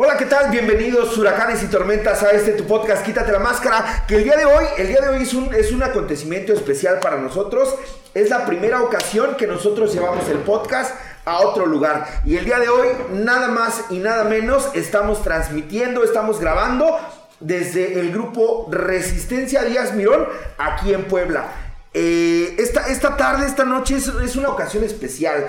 Hola, ¿qué tal? Bienvenidos huracanes y tormentas a este tu podcast Quítate la máscara, que el día de hoy, el día de hoy es un, es un acontecimiento especial para nosotros. Es la primera ocasión que nosotros llevamos el podcast a otro lugar. Y el día de hoy, nada más y nada menos, estamos transmitiendo, estamos grabando desde el grupo Resistencia Díaz Mirón, aquí en Puebla. Eh, esta, esta tarde, esta noche es, es una ocasión especial.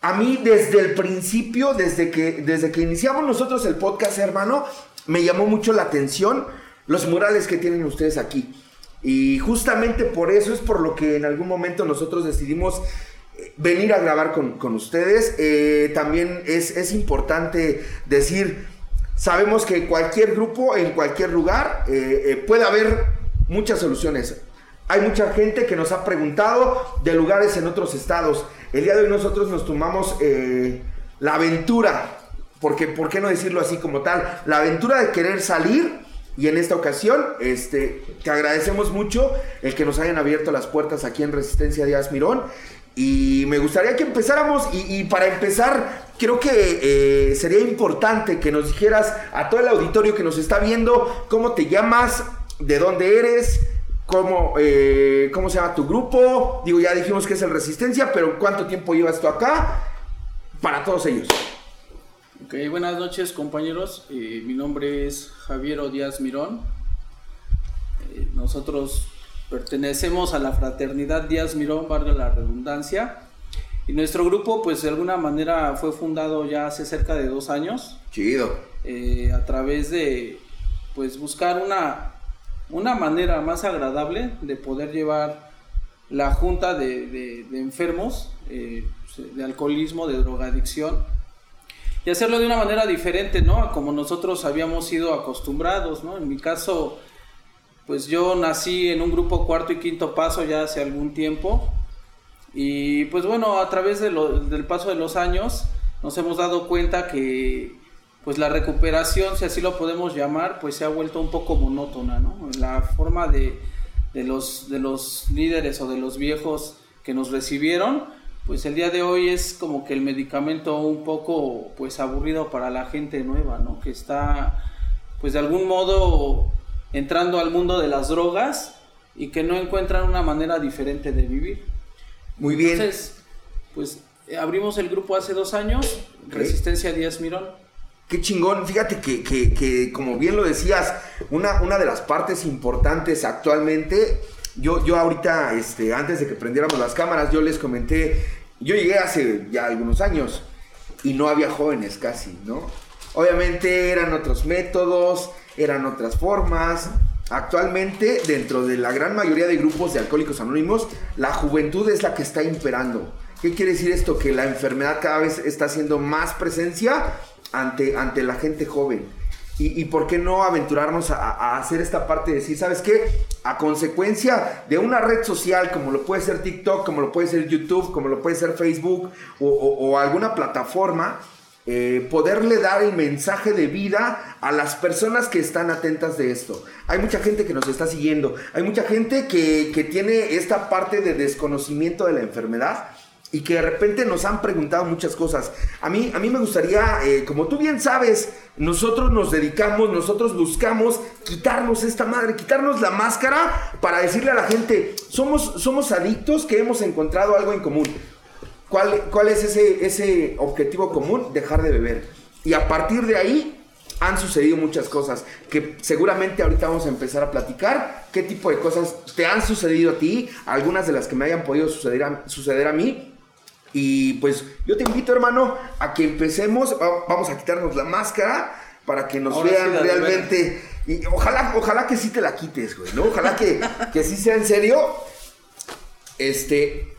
A mí desde el principio, desde que, desde que iniciamos nosotros el podcast, hermano, me llamó mucho la atención los murales que tienen ustedes aquí. Y justamente por eso es por lo que en algún momento nosotros decidimos eh, venir a grabar con, ustedes. Eh, también es, es, importante decir, sabemos que cualquier grupo, en cualquier lugar, eh, puede haber muchas soluciones. Hay mucha gente que nos ha preguntado de lugares en otros estados. El día de hoy nosotros nos tomamos eh, la aventura, porque ¿por qué no decirlo así como tal? La aventura de querer salir y en esta ocasión, este, te agradecemos mucho el que nos hayan abierto las puertas aquí en Resistencia Díaz Mirón. Y me gustaría que empezáramos, y, para empezar, creo que eh, sería importante que nos dijeras a todo el auditorio que nos está viendo cómo te llamas, de dónde eres, ¿Cómo, eh, ¿Cómo se llama tu grupo? Digo, ya dijimos que es el Resistencia, pero ¿cuánto tiempo llevas tú acá? Para todos ellos. Ok, buenas noches compañeros. Eh, mi nombre es Javier Díaz Mirón. Eh, nosotros pertenecemos a la fraternidad Díaz Mirón, valga la redundancia. Y nuestro grupo, pues de alguna manera fue fundado ya hace cerca de dos años. Chido. a través de, pues buscar una una manera más agradable de poder llevar la junta de, enfermos eh, de alcoholismo, de drogadicción, y hacerlo de una manera diferente, ¿no? A como nosotros habíamos sido acostumbrados, ¿no? En mi caso, pues yo nací en un grupo cuarto y quinto paso ya hace algún tiempo, y pues bueno, a través del paso de los años nos hemos dado cuenta que pues la recuperación, si así lo podemos llamar, pues se ha vuelto un poco monótona, ¿no? La forma de, los, de los líderes o de los viejos que nos recibieron, pues el día de hoy es como que el medicamento un poco pues aburrido para la gente nueva, ¿no? Que está pues de algún modo entrando al mundo de las drogas y que no encuentran una manera diferente de vivir. Muy bien. Entonces, pues abrimos el grupo hace dos años, Resistencia Díaz Mirón. Qué chingón, fíjate que, como bien lo decías, una, una de las partes importantes actualmente, yo, yo ahorita, este, antes de que prendiéramos las cámaras, yo les comenté, yo llegué hace ya algunos años y no había jóvenes casi, ¿no? Obviamente eran otros métodos, eran otras formas. Actualmente, dentro de la gran mayoría de grupos de alcohólicos anónimos, la juventud es la que está imperando. ¿Qué quiere decir esto? Que la enfermedad cada vez está haciendo más presencia ante, ante la gente joven. Y, por qué no aventurarnos a, hacer esta parte de decir, ¿sabes qué? A consecuencia de una red social como lo puede ser TikTok, como lo puede ser YouTube, como lo puede ser Facebook o, alguna plataforma, eh, poderle dar el mensaje de vida a las personas que están atentas de esto. Hay mucha gente que nos está siguiendo, hay mucha gente que, que tiene esta parte de desconocimiento de la enfermedad y que de repente nos han preguntado muchas cosas. A mí, a mí me gustaría, eh, como tú bien sabes, nosotros nos dedicamos, nosotros buscamos quitarnos esta madre, quitarnos la máscara para decirle a la gente, somos, somos adictos que hemos encontrado algo en común. ¿Cuál, cuál es ese, ese objetivo común? Dejar de beber. Y a partir de ahí han sucedido muchas cosas que seguramente ahorita vamos a empezar a platicar. ¿Qué tipo de cosas te han sucedido a ti? Algunas de las que me hayan podido suceder suceder a mí y pues yo te invito, hermano, a que empecemos. Vamos a quitarnos la máscara para que nos vean realmente. Y ojalá, ojalá que sí te la quites, güey, ¿no? Ojalá que, que sí sea en serio. Este.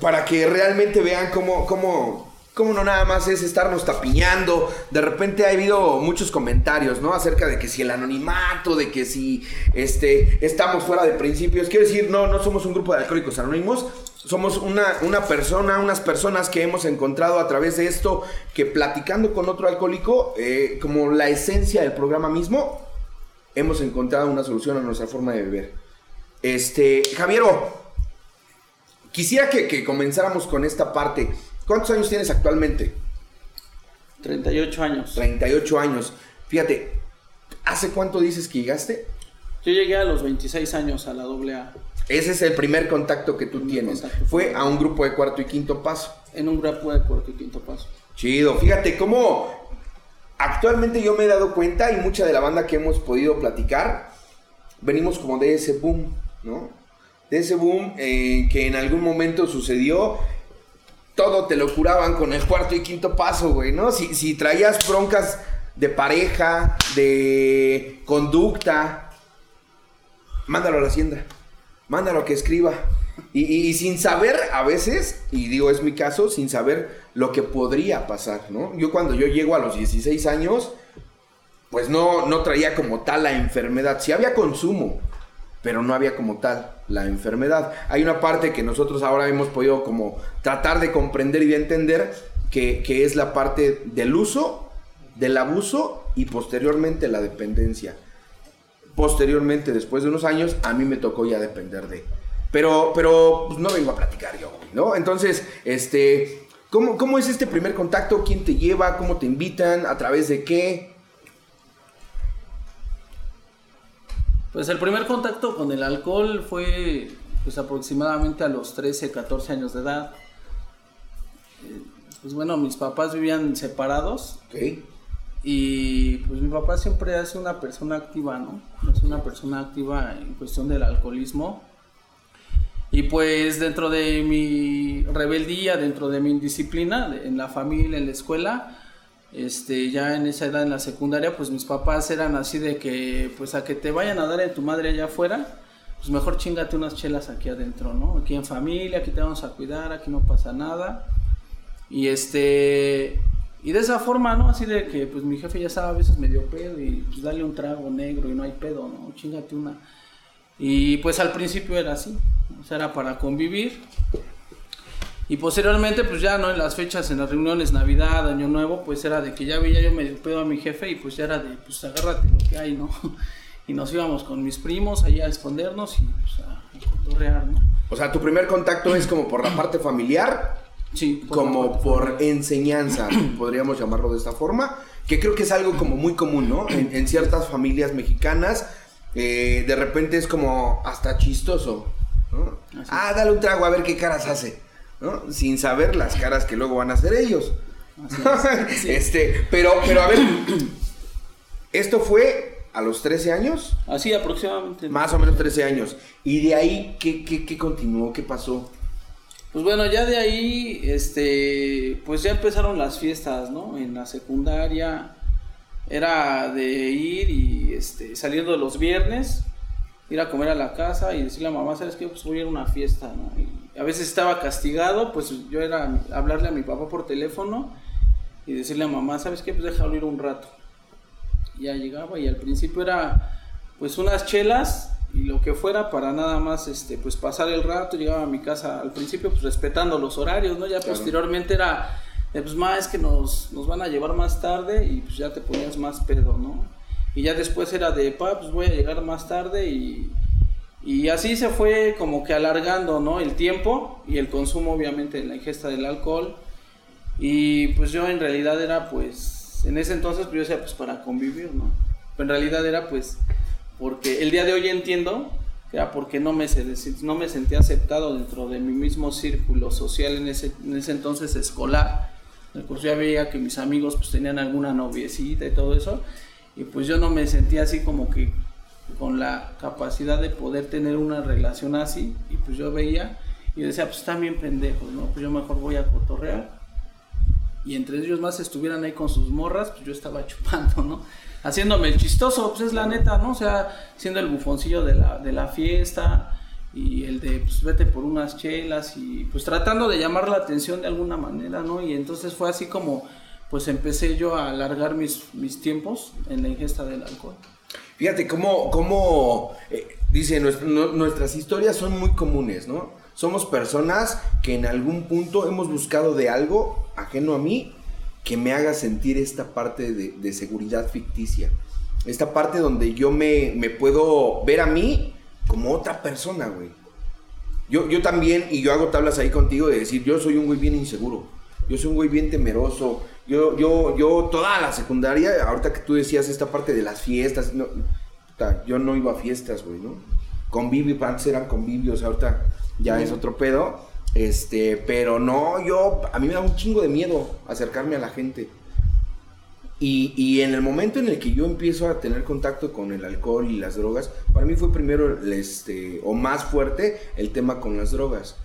Para que realmente vean cómo, cómo, como no nada más es estarnos tapiñando. De repente ha habido muchos comentarios, ¿no? Acerca de que si el anonimato, de que si este, estamos fuera de principios. Quiero decir, no, no somos un grupo de alcohólicos anónimos. Somos una, una persona, unas personas que hemos encontrado a través de esto, que platicando con otro alcohólico, eh, como la esencia del programa mismo, hemos encontrado una solución a nuestra forma de beber. Este, Javiero, quisiera que, que comenzáramos con esta parte. ¿Cuántos años tienes actualmente? 38 años. 38 años. Fíjate, ¿hace cuánto dices que llegaste? Yo llegué a los 26 años a la AA. Ese es el primer contacto que tú tienes. contacto. Fue a un grupo de cuarto y quinto paso. En un grupo de cuarto y quinto paso. Chido. Fíjate cómo actualmente yo me he dado cuenta y mucha de la banda que hemos podido platicar, venimos como de ese boom, ¿no? De ese boom eh, que en algún momento sucedió. Todo te lo curaban con el cuarto y quinto paso, güey, ¿no? Si, si traías broncas de pareja, de conducta, mándalo a la hacienda, mándalo que escriba. Y sin saber a veces, y digo es mi caso, sin saber lo que podría pasar, ¿no? Yo cuando yo llego a los 16 años, pues no, no traía como tal la enfermedad. Sí había consumo, pero no había como tal la enfermedad. Hay una parte que nosotros ahora hemos podido como tratar de comprender y de entender, que, que es la parte del uso, del abuso y posteriormente la dependencia. Posteriormente, después de unos años, a mí me tocó ya depender de... Pero, pero pues, no vengo a platicar yo, ¿no? Entonces, este, ¿cómo, ¿cómo es este primer contacto? ¿Quién te lleva? ¿Cómo te invitan? ¿A través de qué? Pues el primer contacto con el alcohol fue pues aproximadamente a los 13, 14 años de edad. Eh, Pues bueno, mis papás vivían separados Ok. Y pues mi papá siempre sido una persona activa, ¿no? Es una persona activa en cuestión del alcoholismo. Y pues dentro de mi rebeldía, dentro de mi indisciplina, en la familia, en la escuela, este, ya en esa edad en la secundaria, pues mis papás eran así de que, pues a que te vayan a dar en tu madre allá afuera, pues mejor chingate unas chelas aquí adentro, ¿no? Aquí en familia, aquí te vamos a cuidar, aquí no pasa nada. Y este, y de esa forma, ¿no? Así de que, pues mi jefe ya estaba a veces medio pedo y pues dale un trago negro y no hay pedo, ¿no? Chingate una. Y pues al principio era así, o sea, era para convivir. Y posteriormente, pues ya, ¿no? En las fechas, en las reuniones, Navidad, Año Nuevo, pues era de que ya veía yo medio pedo a mi jefe y pues ya era de, pues agárrate lo que hay, ¿no? Y nos íbamos con mis primos allá a escondernos y pues a, a ¿no? O sea, tu primer contacto es como por la parte familiar, Sí, por la como por enseñanza, podríamos llamarlo de esta forma, que creo que es algo como muy común, ¿no? En, en ciertas familias mexicanas, eh, de repente es como hasta chistoso, Ah, dale un trago a ver qué caras hace, ¿no? Sin saber las caras que luego van a hacer ellos. Es, este, pero, pero a ver, esto fue a los 13 años, Así aproximadamente. más o menos 13 años, y de ahí, ¿qué, qué, qué continuó? ¿Qué pasó? Pues bueno, ya de ahí, este, pues ya empezaron las fiestas, ¿no? En la secundaria era de ir y, este, saliendo los viernes, ir a comer a la casa y decirle a mamá, ¿sabes qué? Pues voy una fiesta, ¿no? A veces estaba castigado, pues yo era hablarle a mi papá por teléfono y decirle a mamá, ¿sabes qué? Pues déjalo ir un rato. Ya llegaba y al principio era, pues unas chelas y lo que fuera para nada más este pues pasar el rato llegaba a mi casa al principio pues respetando los horarios no ya Claro. posteriormente era de, pues más es que nos, nos van a llevar más tarde y pues ya te ponías más pedo no y ya después era de pa pues voy a llegar más tarde y y así se fue como que alargando no el tiempo y el consumo obviamente la ingesta del alcohol. Y pues yo en realidad era pues en ese entonces pues yo decía pues para convivir no pero en realidad era pues porque el día de hoy entiendo que era porque no me, no me sentía aceptado dentro de mi mismo círculo social en ese, en ese entonces escolar. Pues ya veía que mis amigos pues tenían alguna noviecita y todo eso, y pues yo no me sentía así como que con la capacidad de poder tener una relación así, y pues yo veía y decía, pues están bien pendejos, ¿no? Pues yo mejor voy a cotorrear y entre ellos más estuvieran ahí con sus morras, pues yo estaba chupando, ¿no? Haciéndome el chistoso, pues es la neta, ¿no? O sea, siendo el bufoncillo de la, de la fiesta y el de, pues vete por unas chelas y pues tratando de llamar la atención de alguna manera, ¿no? Y entonces fue así como, pues empecé yo a alargar mis, mis tiempos en la ingesta del alcohol. Fíjate cómo, cómo eh, dice, nu- nuestras historias son muy comunes, ¿no? Somos personas que en algún punto hemos buscado de algo ajeno a mí que me haga sentir esta parte de, de seguridad ficticia. Esta parte donde yo me, me puedo ver a mí como otra persona, güey. Yo, yo también, y yo hago tablas ahí contigo de decir, yo soy un güey bien inseguro. Yo soy un güey bien temeroso. Yo, yo, yo toda la secundaria, ahorita que tú decías esta parte de las fiestas, no, yo no iba a fiestas, güey, ¿no? Convivio, antes eran convivios, ahorita ya es otro pedo. Este, pero no, yo, a mí me da un chingo de miedo acercarme a la gente. Y, y, en el momento en el que yo empiezo a tener contacto con el alcohol y las drogas, para mí fue primero, este, o más fuerte, el tema con las drogas.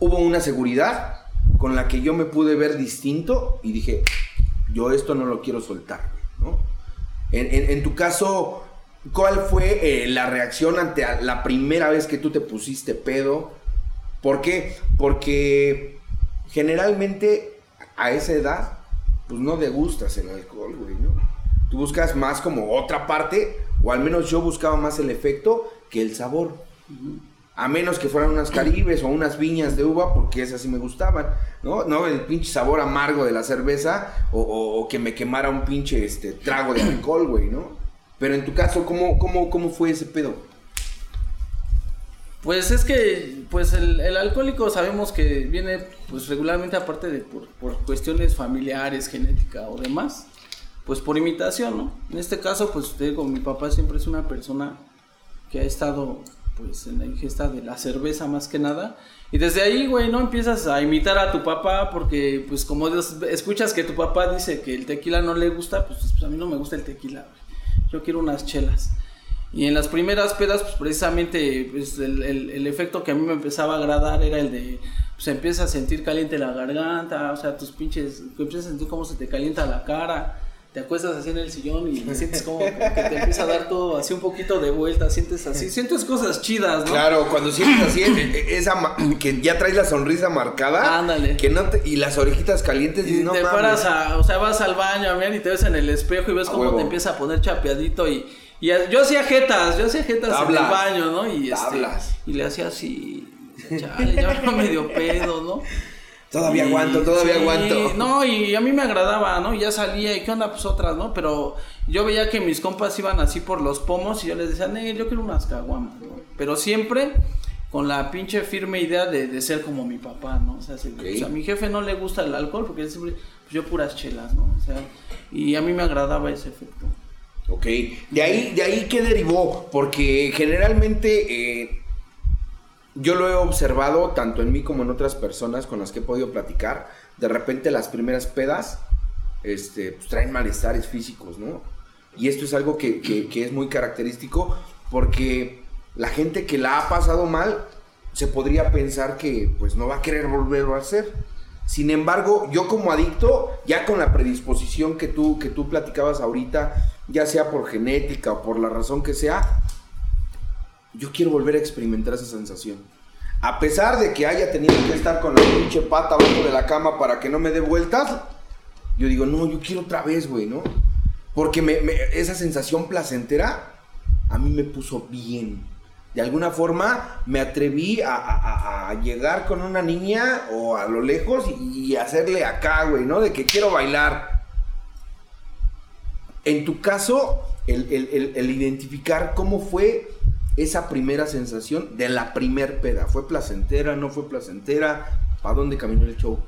Hubo una seguridad con la que yo me pude ver distinto y dije, yo esto no lo quiero soltar, ¿no? En, en, tu caso, ¿cuál fue eh, la reacción ante la primera vez que tú te pusiste pedo? ¿Por qué? Porque generalmente a esa edad pues no degustas el alcohol, güey, ¿no? Tú buscas más como otra parte, o al menos yo buscaba más el efecto que el sabor. A menos que fueran unas caribes o unas viñas de uva, porque esas sí me gustaban, ¿no? No el pinche sabor amargo de la cerveza o, o, que me quemara un pinche este, trago de alcohol, güey, ¿no? Pero en tu caso, ¿cómo, cómo, cómo fue ese pedo? Pues es que, pues el, alcohólico sabemos que viene, pues regularmente aparte de por, cuestiones familiares, genética o demás, pues por imitación, ¿no? En este caso, pues te digo, mi papá siempre es una persona que ha estado, pues en la ingesta de la cerveza más que nada, y desde ahí, güey, no empiezas a imitar a tu papá porque, pues como escuchas que tu papá dice que el tequila no le gusta, pues, pues a mí no me gusta el tequila, güey. Yo quiero unas chelas. Y en las primeras pedas, pues precisamente pues, el, el, el, efecto que a mí me empezaba a agradar era el de, pues empiezas a sentir caliente la garganta, o sea, tus pinches, empiezas a sentir cómo se te calienta la cara, te acuestas así en el sillón y sientes como que te empieza a dar todo así un poquito de vuelta, sientes así, sientes cosas chidas, ¿no? Claro, cuando sientes así, esa, que ya traes la sonrisa marcada. Ándale. Que no te, y las orejitas calientes y, y no te mames. paras a, o sea, vas al baño, a y te ves en el espejo y ves A cómo huevo. te empieza a poner chapeadito y... Y yo hacía jetas, yo hacía jetas Tablas. en el baño, ¿no? Y, este, y le hacía así, chale, ya me medio pedo, ¿no? Todavía Y- aguanto, todavía sí, aguanto. No, y a mí me agradaba, ¿no? Y ya salía, ¿y qué onda? Pues otras, ¿no? Pero yo veía que mis compas iban así por los pomos y yo les decía, "Nel, yo quiero unas caguamas, ¿no? Pero siempre con la pinche firme idea de, de ser como mi papá, ¿no? O sea, si- Ok. o sea, a mi jefe no le gusta el alcohol porque él siempre, pues yo puras chelas, ¿no? O sea, y a mí me agradaba ese efecto. Ok, de ahí, de ahí qué derivó, porque generalmente eh, yo lo he observado tanto en mí como en otras personas con las que he podido platicar. De repente las primeras pedas este, pues, traen malestares físicos, ¿no? Y esto es algo que, que- que es muy característico porque la gente que la ha pasado mal se podría pensar que pues no va a querer volverlo a hacer. Sin embargo, yo como adicto, ya con la predisposición que tú, que tú platicabas ahorita, ya sea por genética o por la razón que sea, yo quiero volver a experimentar esa sensación. A pesar de que haya tenido que estar con la pinche pata abajo de la cama para que no me dé vueltas, yo digo, no, yo quiero otra vez, güey, ¿no? Porque me- me- esa sensación placentera a mí me puso bien. De alguna forma me atreví a, a- a- llegar con una niña o a lo lejos y, y hacerle acá, güey, ¿no? De que quiero bailar. En tu caso, el, el- el- el identificar cómo fue esa primera sensación de la primer peda. ¿Fue placentera? ¿No fue placentera? ¿Para dónde caminó el show?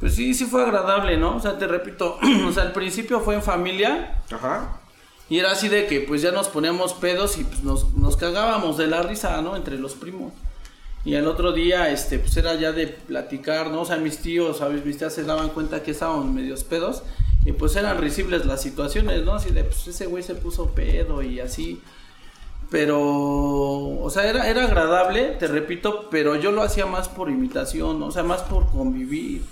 Pues sí, sí fue agradable, ¿no? O sea, te repito, o sea, al principio fue en familia, Ajá. Y era así de que pues ya nos poníamos pedos y pues nos, nos cagábamos de la risa, ¿no? Entre los primos. Y al otro día, este, pues era ya de platicar, ¿no? O sea, mis tíos, ¿sabes? Mis tías se daban cuenta que estábamos medios pedos. Y pues eran risibles las situaciones, ¿no? Así de, pues ese güey se puso pedo y así. Pero, o sea, era, era agradable, te repito, pero yo lo hacía más por imitación, o sea, más por convivir.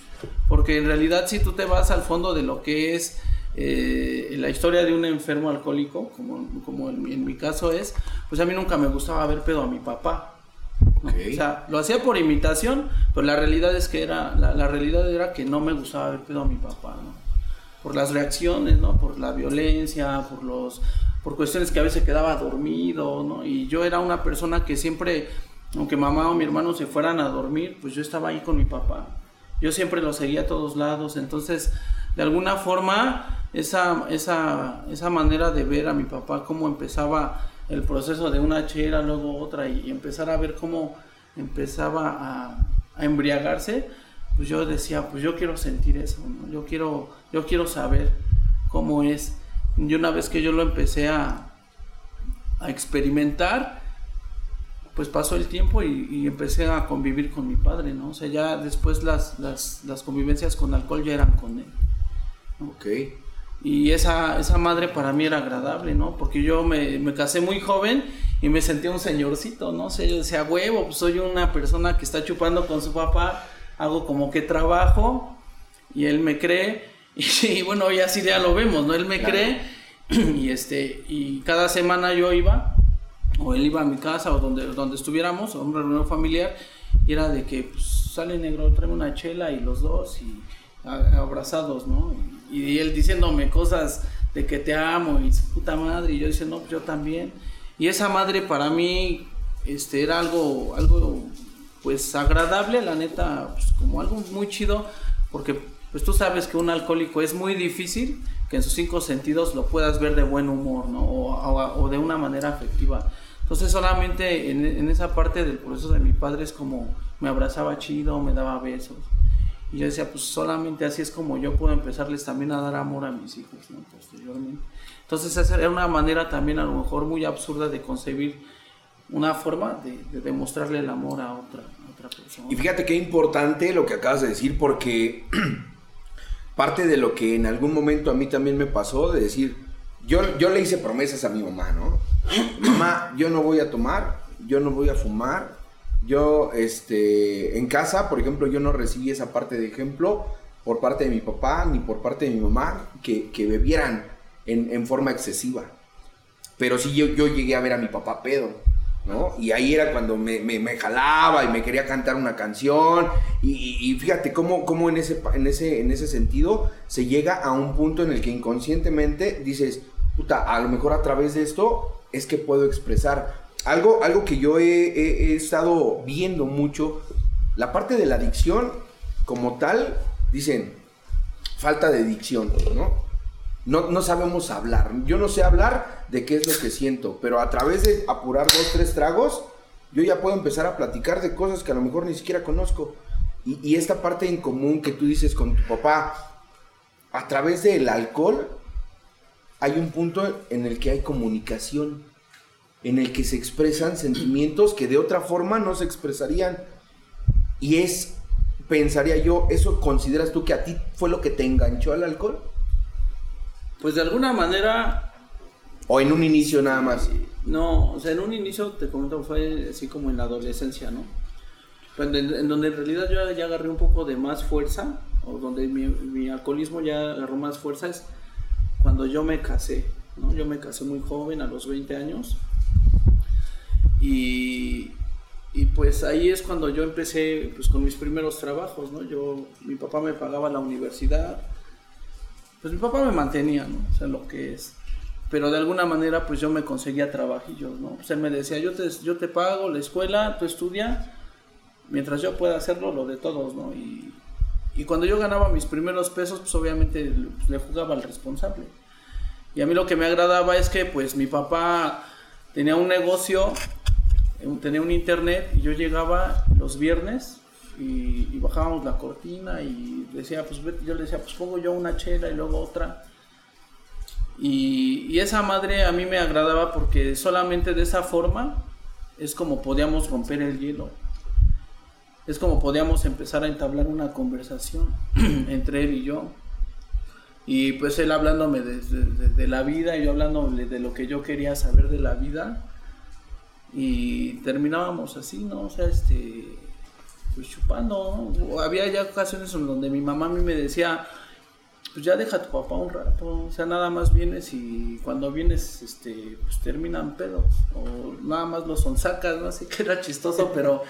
Porque en realidad si tú te vas al fondo de lo que es eh, la historia de un enfermo alcohólico, como, como en, mi- en mi caso es, pues a mí nunca me gustaba ver pedo a mi papá. ¿no? Ok. O sea, lo hacía por imitación, pero la realidad es que era, la, la realidad era que no me gustaba ver pedo a mi papá, ¿no? Por las reacciones, ¿no? Por la violencia, por los, por cuestiones que a veces quedaba dormido, ¿no? Y yo era una persona que siempre, aunque mamá o mi hermano se fueran a dormir, pues yo estaba ahí con mi papá. Yo siempre lo seguía a todos lados, entonces, de alguna forma, esa, esa, esa manera de ver a mi papá, cómo empezaba el proceso de una chela, luego otra, y empezar a ver cómo empezaba a, a embriagarse, pues yo decía, pues yo quiero sentir eso, ¿no? yo, quiero, yo quiero saber cómo es. Y una vez que yo lo empecé a, a experimentar, pues pasó el tiempo y, empecé a convivir con mi padre, ¿no? O sea, ya después las, las, las convivencias con alcohol ya eran con él. Ok. Y esa, esa madre para mí era agradable, ¿no? Porque yo me, me casé muy joven y me sentía un señorcito, ¿no? O sea, yo decía, huevo, pues soy una persona que está chupando con su papá, hago como que trabajo y él me cree. Y, bueno, ya así ya lo vemos, ¿no? Él me cree y este y cada semana yo iba o él iba a mi casa o donde, donde estuviéramos, o una reunión familiar, y era de que pues, sale negro, trae una chela y los dos y abrazados, ¿no? Y, él diciéndome cosas de que te amo y su puta madre, y yo diciendo, no, pues yo también. Y esa madre para mí este, era algo, algo pues agradable, la neta, pues, como algo muy chido, porque pues tú sabes que un alcohólico es muy difícil que en sus cinco sentidos lo puedas ver de buen humor, ¿no? O, o de una manera afectiva. Entonces solamente en, esa parte del proceso de mi padre es como me abrazaba chido, me daba besos. Y yo decía, pues solamente así es como yo puedo empezarles también a dar amor a mis hijos, ¿no? Posteriormente. Entonces esa era una manera también a lo mejor muy absurda de concebir una forma de, demostrarle el amor a otra, a otra persona. Y fíjate qué importante lo que acabas de decir porque parte de lo que en algún momento a mí también me pasó de decir, yo, yo le hice promesas a mi mamá, ¿no? Mamá, yo no voy a tomar, yo no voy a fumar. Yo, este, en casa, por ejemplo, yo no recibí esa parte de ejemplo por parte de mi papá ni por parte de mi mamá que, bebieran en, forma excesiva. Pero sí yo, yo llegué a ver a mi papá pedo. ¿No? Y ahí era cuando me, jalaba y me quería cantar una canción. Y, fíjate cómo, cómo en, ese, en, ese, en ese sentido se llega a un punto en el que inconscientemente dices, puta, a lo mejor a través de esto es que puedo expresar. Algo, algo que yo he, estado viendo mucho, la parte de la dicción como tal, dicen, falta de dicción, ¿no? No, no sabemos hablar. Yo no sé hablar de qué es lo que siento, pero a través de apurar dos, tres tragos, yo ya puedo empezar a platicar de cosas que a lo mejor ni siquiera conozco. Y, y esta parte en común que tú dices con tu papá, a través del alcohol, hay un punto en el que hay comunicación, en el que se expresan sentimientos que de otra forma no se expresarían. Y es, pensaría yo, ¿eso consideras tú que a ti fue lo que te enganchó al alcohol? Pues de alguna manera... ¿O en un inicio nada más? No, o sea, en un inicio, te comento, fue así como en la adolescencia, ¿no? en, donde en realidad yo ya agarré un poco de más fuerza, o donde mi, mi alcoholismo ya agarró más fuerza, es cuando yo me casé, ¿no? Yo me casé muy joven, a los 20 años. Y, y pues ahí es cuando yo empecé pues, con mis primeros trabajos, ¿no? Yo, mi papá me pagaba la universidad, pues mi papá me mantenía, ¿no? O sea, lo que es. Pero de alguna manera pues yo me conseguía trabajillos, ¿no? Pues él me decía, yo te, yo te pago la escuela, tú estudia, mientras yo pueda hacerlo, lo de todos, ¿no? Y, cuando yo ganaba mis primeros pesos, pues obviamente pues, le jugaba al responsable. Y a mí lo que me agradaba es que pues mi papá tenía un negocio, tenía un internet y yo llegaba los viernes y, bajábamos la cortina y decía, pues yo le decía, pues pongo yo una chela y luego otra. Y, esa madre a mí me agradaba porque solamente de esa forma es como podíamos romper el hielo es como podíamos empezar a entablar una conversación entre él y yo. Y pues él hablándome de, la vida y yo hablándole de lo que yo quería saber de la vida. Y terminábamos así, ¿no? O sea, este, pues chupando, ¿no? Había ya ocasiones en donde mi mamá a mí me decía, pues ya deja a tu papá un rato, o sea, nada más vienes y cuando vienes, este, pues terminan pedos, o nada más los sonsacas, ¿no? Así que era chistoso, pero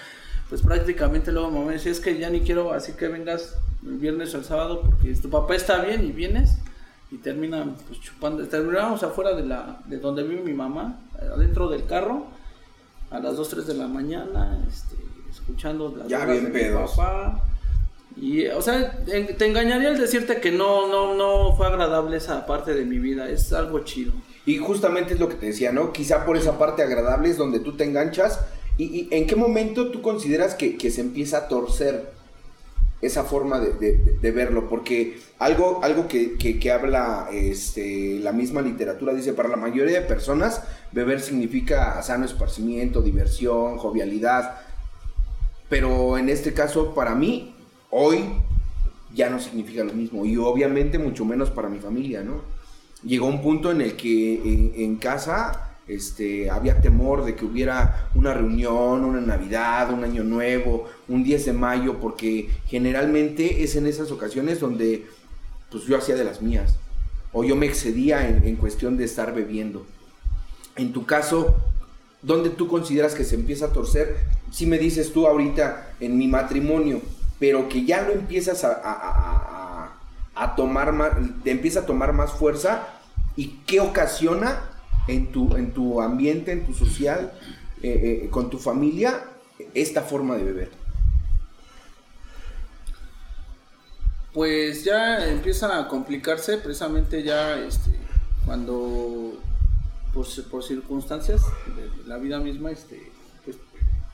pues prácticamente luego me decía, es que ya ni quiero así que vengas el viernes o el sábado porque tu papá está bien y vienes y terminan pues chupando, terminamos afuera de la de donde vive mi mamá, adentro del carro a las 2, 3 de la mañana, este, escuchando las ya bien de mi papá. Y, o sea, te engañaría el decirte que no, no, no fue agradable esa parte de mi vida, es algo chido. Y justamente es lo que te decía, ¿no? Quizá por esa parte agradable es donde tú te enganchas ¿Y, en qué momento tú consideras que, se empieza a torcer esa forma de, verlo, porque algo, algo que, que, habla este, la misma literatura dice, para la mayoría de personas, beber significa sano esparcimiento, diversión, jovialidad, pero en este caso, para mí, hoy ya no significa lo mismo, y obviamente mucho menos para mi familia, ¿no? Llegó un punto en el que en casa este, había temor de que hubiera una reunión, una Navidad, un Año Nuevo, un 10 de mayo, porque generalmente es en esas ocasiones donde pues yo hacía de las mías, o yo me excedía en, cuestión de estar bebiendo. En tu caso, ¿dónde tú consideras que se empieza a torcer? Si me dices tú ahorita en mi matrimonio, pero que ya lo empiezas a, a tomar más, te empieza a tomar más fuerza, ¿y qué ocasiona en tu, en tu ambiente, en tu social, eh, eh, con tu familia, esta forma de beber? Pues ya empieza a complicarse precisamente ya este, cuando por, por circunstancias de la vida misma este, pues,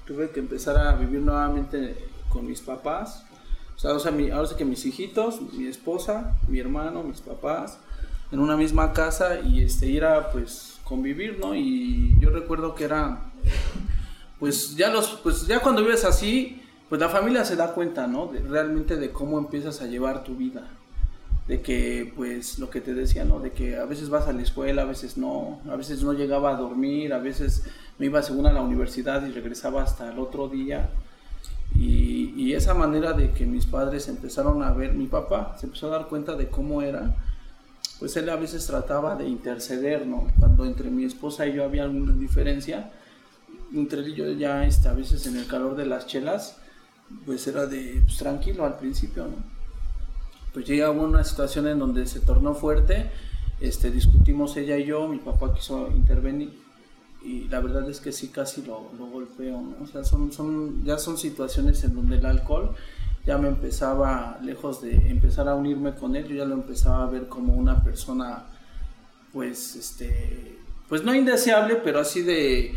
tuve que empezar a vivir nuevamente con mis papás. O sea, o sea mi, ahora sé que mis hijitos, mi esposa, mi hermano, mis papás, en una misma casa y este, era pues convivir, ¿no? Y yo recuerdo que era, pues ya los, pues ya cuando vives así, pues la familia se da cuenta, ¿no? De, realmente de cómo empiezas a llevar tu vida. De que, pues, lo que te decía, ¿no? De que a veces vas a la escuela, a veces no, a veces no llegaba a dormir, a veces me iba según a la universidad y regresaba hasta el otro día. Y, esa manera de que mis padres empezaron a ver, mi papá se empezó a dar cuenta de cómo era, pues él a veces trataba de interceder, ¿no? Cuando entre mi esposa y yo había alguna diferencia, entre él y yo ya este, a veces en el calor de las chelas, pues era de pues, tranquilo al principio, ¿no? Pues llega una situación en donde se tornó fuerte, este, discutimos ella y yo, mi papá quiso intervenir y la verdad es que sí casi lo, lo golpeo, ¿no? O sea, son, son, ya son situaciones en donde el alcohol ya me empezaba, lejos de empezar a unirme con él, yo ya lo empezaba a ver como una persona, pues, este, pues no indeseable, pero así de,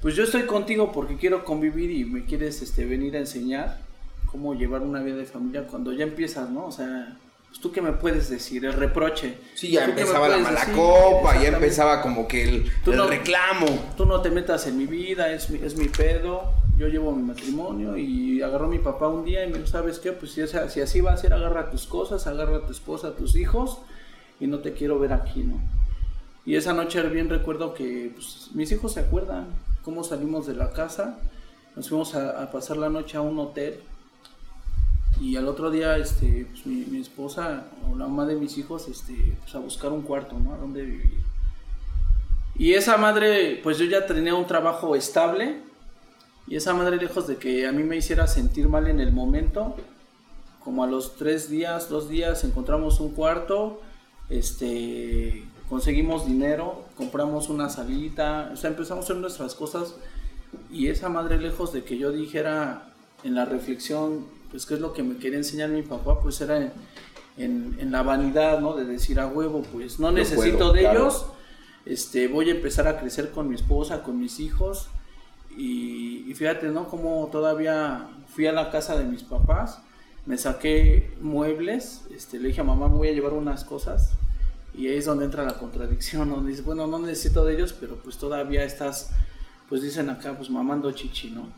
pues yo estoy contigo porque quiero convivir y me quieres, este, venir a enseñar cómo llevar una vida de familia cuando ya empiezas, ¿no? O sea, pues tú qué me puedes decir, el reproche. Sí, ya empezaba la mala copa, ya empezaba como que el, reclamo. Tú no te metas en mi vida, es mi, es mi pedo yo llevo mi matrimonio y agarró mi papá un día y me dijo, ¿sabes qué? Pues si, si así va a ser, agarra tus cosas, agarra a tu esposa, a tus hijos y no te quiero ver aquí, ¿no? Y esa noche bien recuerdo que pues, mis hijos se acuerdan cómo salimos de la casa, nos fuimos a, pasar la noche a un hotel y al otro día este, pues, mi, esposa o la mamá de mis hijos este, pues, a buscar un cuarto, ¿no? A dónde vivir. Y esa madre, pues yo ya tenía un trabajo estable, y esa madre, lejos de que a mí me hiciera sentir mal en el momento, como a los tres días, dos días, encontramos un cuarto, este, conseguimos dinero, compramos una salita, o sea, empezamos a hacer nuestras cosas. Y esa madre, lejos de que yo dijera en la reflexión, pues qué es lo que me quería enseñar mi papá, pues era en, en, la vanidad, ¿no? De decir a huevo, pues no necesito de ellos, este, voy a empezar a crecer con mi esposa, con mis hijos y, fíjate, ¿no? Como todavía fui a la casa de mis papás, me saqué muebles, este, le dije a mamá, me voy a llevar unas cosas. Y ahí es donde entra la contradicción, donde dices, bueno, no necesito de ellos, pero pues todavía estás, pues dicen acá, pues mamando chichi, ¿no?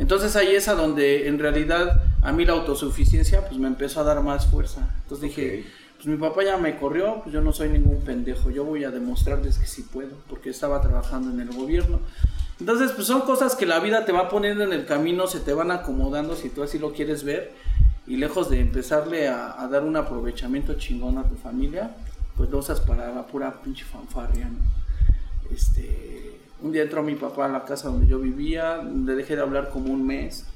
Entonces ahí es a donde en realidad a mí la autosuficiencia pues me empezó a dar más fuerza. Entonces dije, pues mi papá ya me corrió, pues yo no soy ningún pendejo, yo voy a demostrarles que sí puedo, porque estaba trabajando en el gobierno. Entonces, pues son cosas que la vida te va poniendo en el camino, se te van acomodando si tú así lo quieres ver. Y lejos de empezarle a, dar un aprovechamiento chingón a tu familia, pues lo usas para la pura pinche fanfarria, ¿no? Este, un día entró mi papá a la casa donde yo vivía, le dejé de hablar como un mes.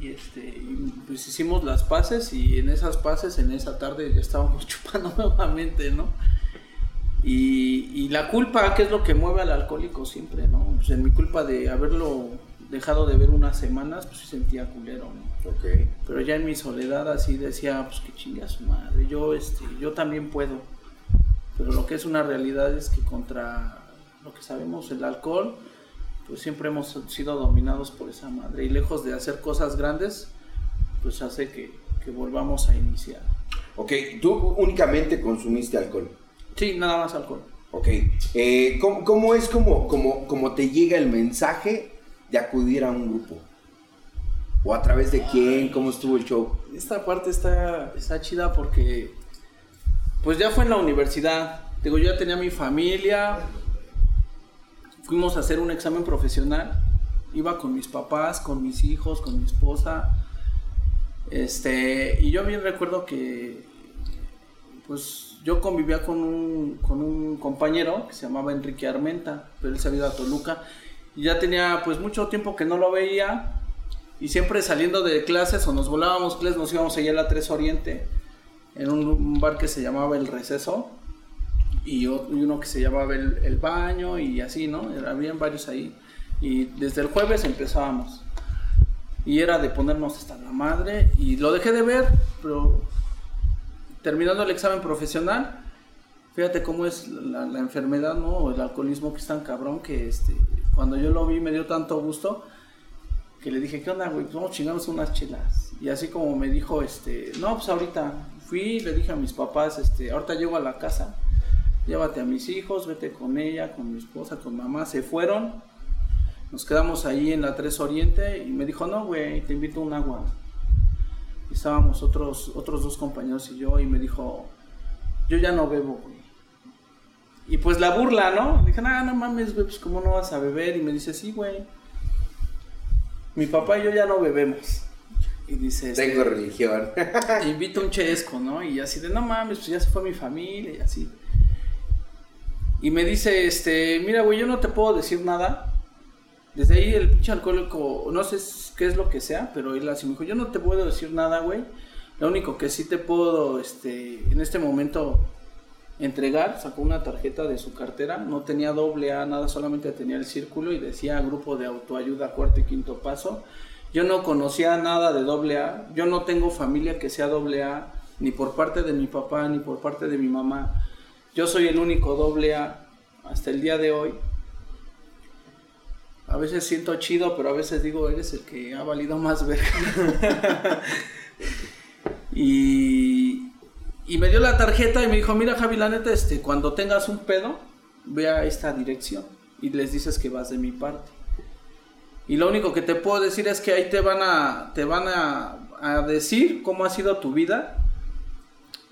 Y este, pues hicimos las paces y en esas paces, en esa tarde ya estábamos chupando nuevamente, ¿no? Y, la culpa, ¿qué es lo que mueve al alcohólico siempre, no? Pues en mi culpa de haberlo dejado de ver unas semanas, pues sí sentía culero, ¿no? Okay. Pero ya en mi soledad así decía, pues que chingue a su madre, yo, este, yo también puedo. Pero lo que es una realidad es que contra lo que sabemos, el alcohol, pues siempre hemos sido dominados por esa madre. Y lejos de hacer cosas grandes, pues hace que, que volvamos a iniciar. Ok, ¿tú únicamente consumiste alcohol? Sí, nada más alcohol. Ok, eh, ¿cómo, cómo es como, como, como te llega el mensaje de acudir a un grupo? ¿O a través de quién? ¿Cómo estuvo el show? Esta parte está, está chida porque, pues ya fue en la universidad. Digo, yo ya tenía mi familia. Fuimos a hacer un examen profesional. Iba con mis papás, con mis hijos, con mi esposa. Este, y yo bien recuerdo que, pues yo convivía con un, con un compañero que se llamaba Enrique Armenta, pero él se había ido a Toluca. Y ya tenía pues mucho tiempo que no lo veía y siempre saliendo de clases o nos volábamos clases, nos íbamos allá a la 3 Oriente, en un, bar que se llamaba El Receso, y, uno que se llamaba el, Baño, y así, ¿no? Habían varios ahí. Y desde el jueves empezábamos. Y era de ponernos hasta la madre, y lo dejé de ver, pero terminando el examen profesional, fíjate cómo es la, enfermedad, ¿no? O el alcoholismo que es tan cabrón que este, cuando yo lo vi me dio tanto gusto que le dije, ¿qué onda, güey? Pues vamos chingamos unas chelas. Y así como me dijo, este, no, pues ahorita fui, le dije a mis papás, este, ahorita llego a la casa, llévate a mis hijos, vete con ella, con mi esposa, con mamá, se fueron. Nos quedamos ahí en la 3 Oriente y me dijo, no, güey, te invito a un agua. Y estábamos otros, otros dos compañeros y yo y me dijo, yo ya no bebo, güey. Y pues la burla, ¿no? Dije, no, no mames, güey, pues cómo no vas a beber. Y me dice, sí, güey mi papá y yo ya no bebemos. Y dice, este, tengo religión. invito un chesco, ¿no? Y así de, no mames, pues ya se fue mi familia y así. Y me dice, este, mira, güey, yo no te puedo decir nada. Desde ahí el pinche alcohólico, no sé qué es lo que sea, pero él así me dijo, yo no te puedo decir nada, güey. Lo único que sí te puedo, este, en este momento entregar, sacó una tarjeta de su cartera, no tenía doble A, nada, solamente tenía el círculo y decía grupo de autoayuda cuarto y quinto paso. Yo no conocía nada de doble A, yo no tengo familia que sea doble A, ni por parte de mi papá, ni por parte de mi mamá. Yo soy el único doble A hasta el día de hoy. A veces siento chido, pero a veces digo, eres el que ha valido más ver. y y me dio la tarjeta y me dijo, mira Javi, la neta, este, cuando tengas un pedo, ve a esta dirección y les dices que vas de mi parte. Y lo único que te puedo decir es que ahí te van a, te van a, a decir cómo ha sido tu vida,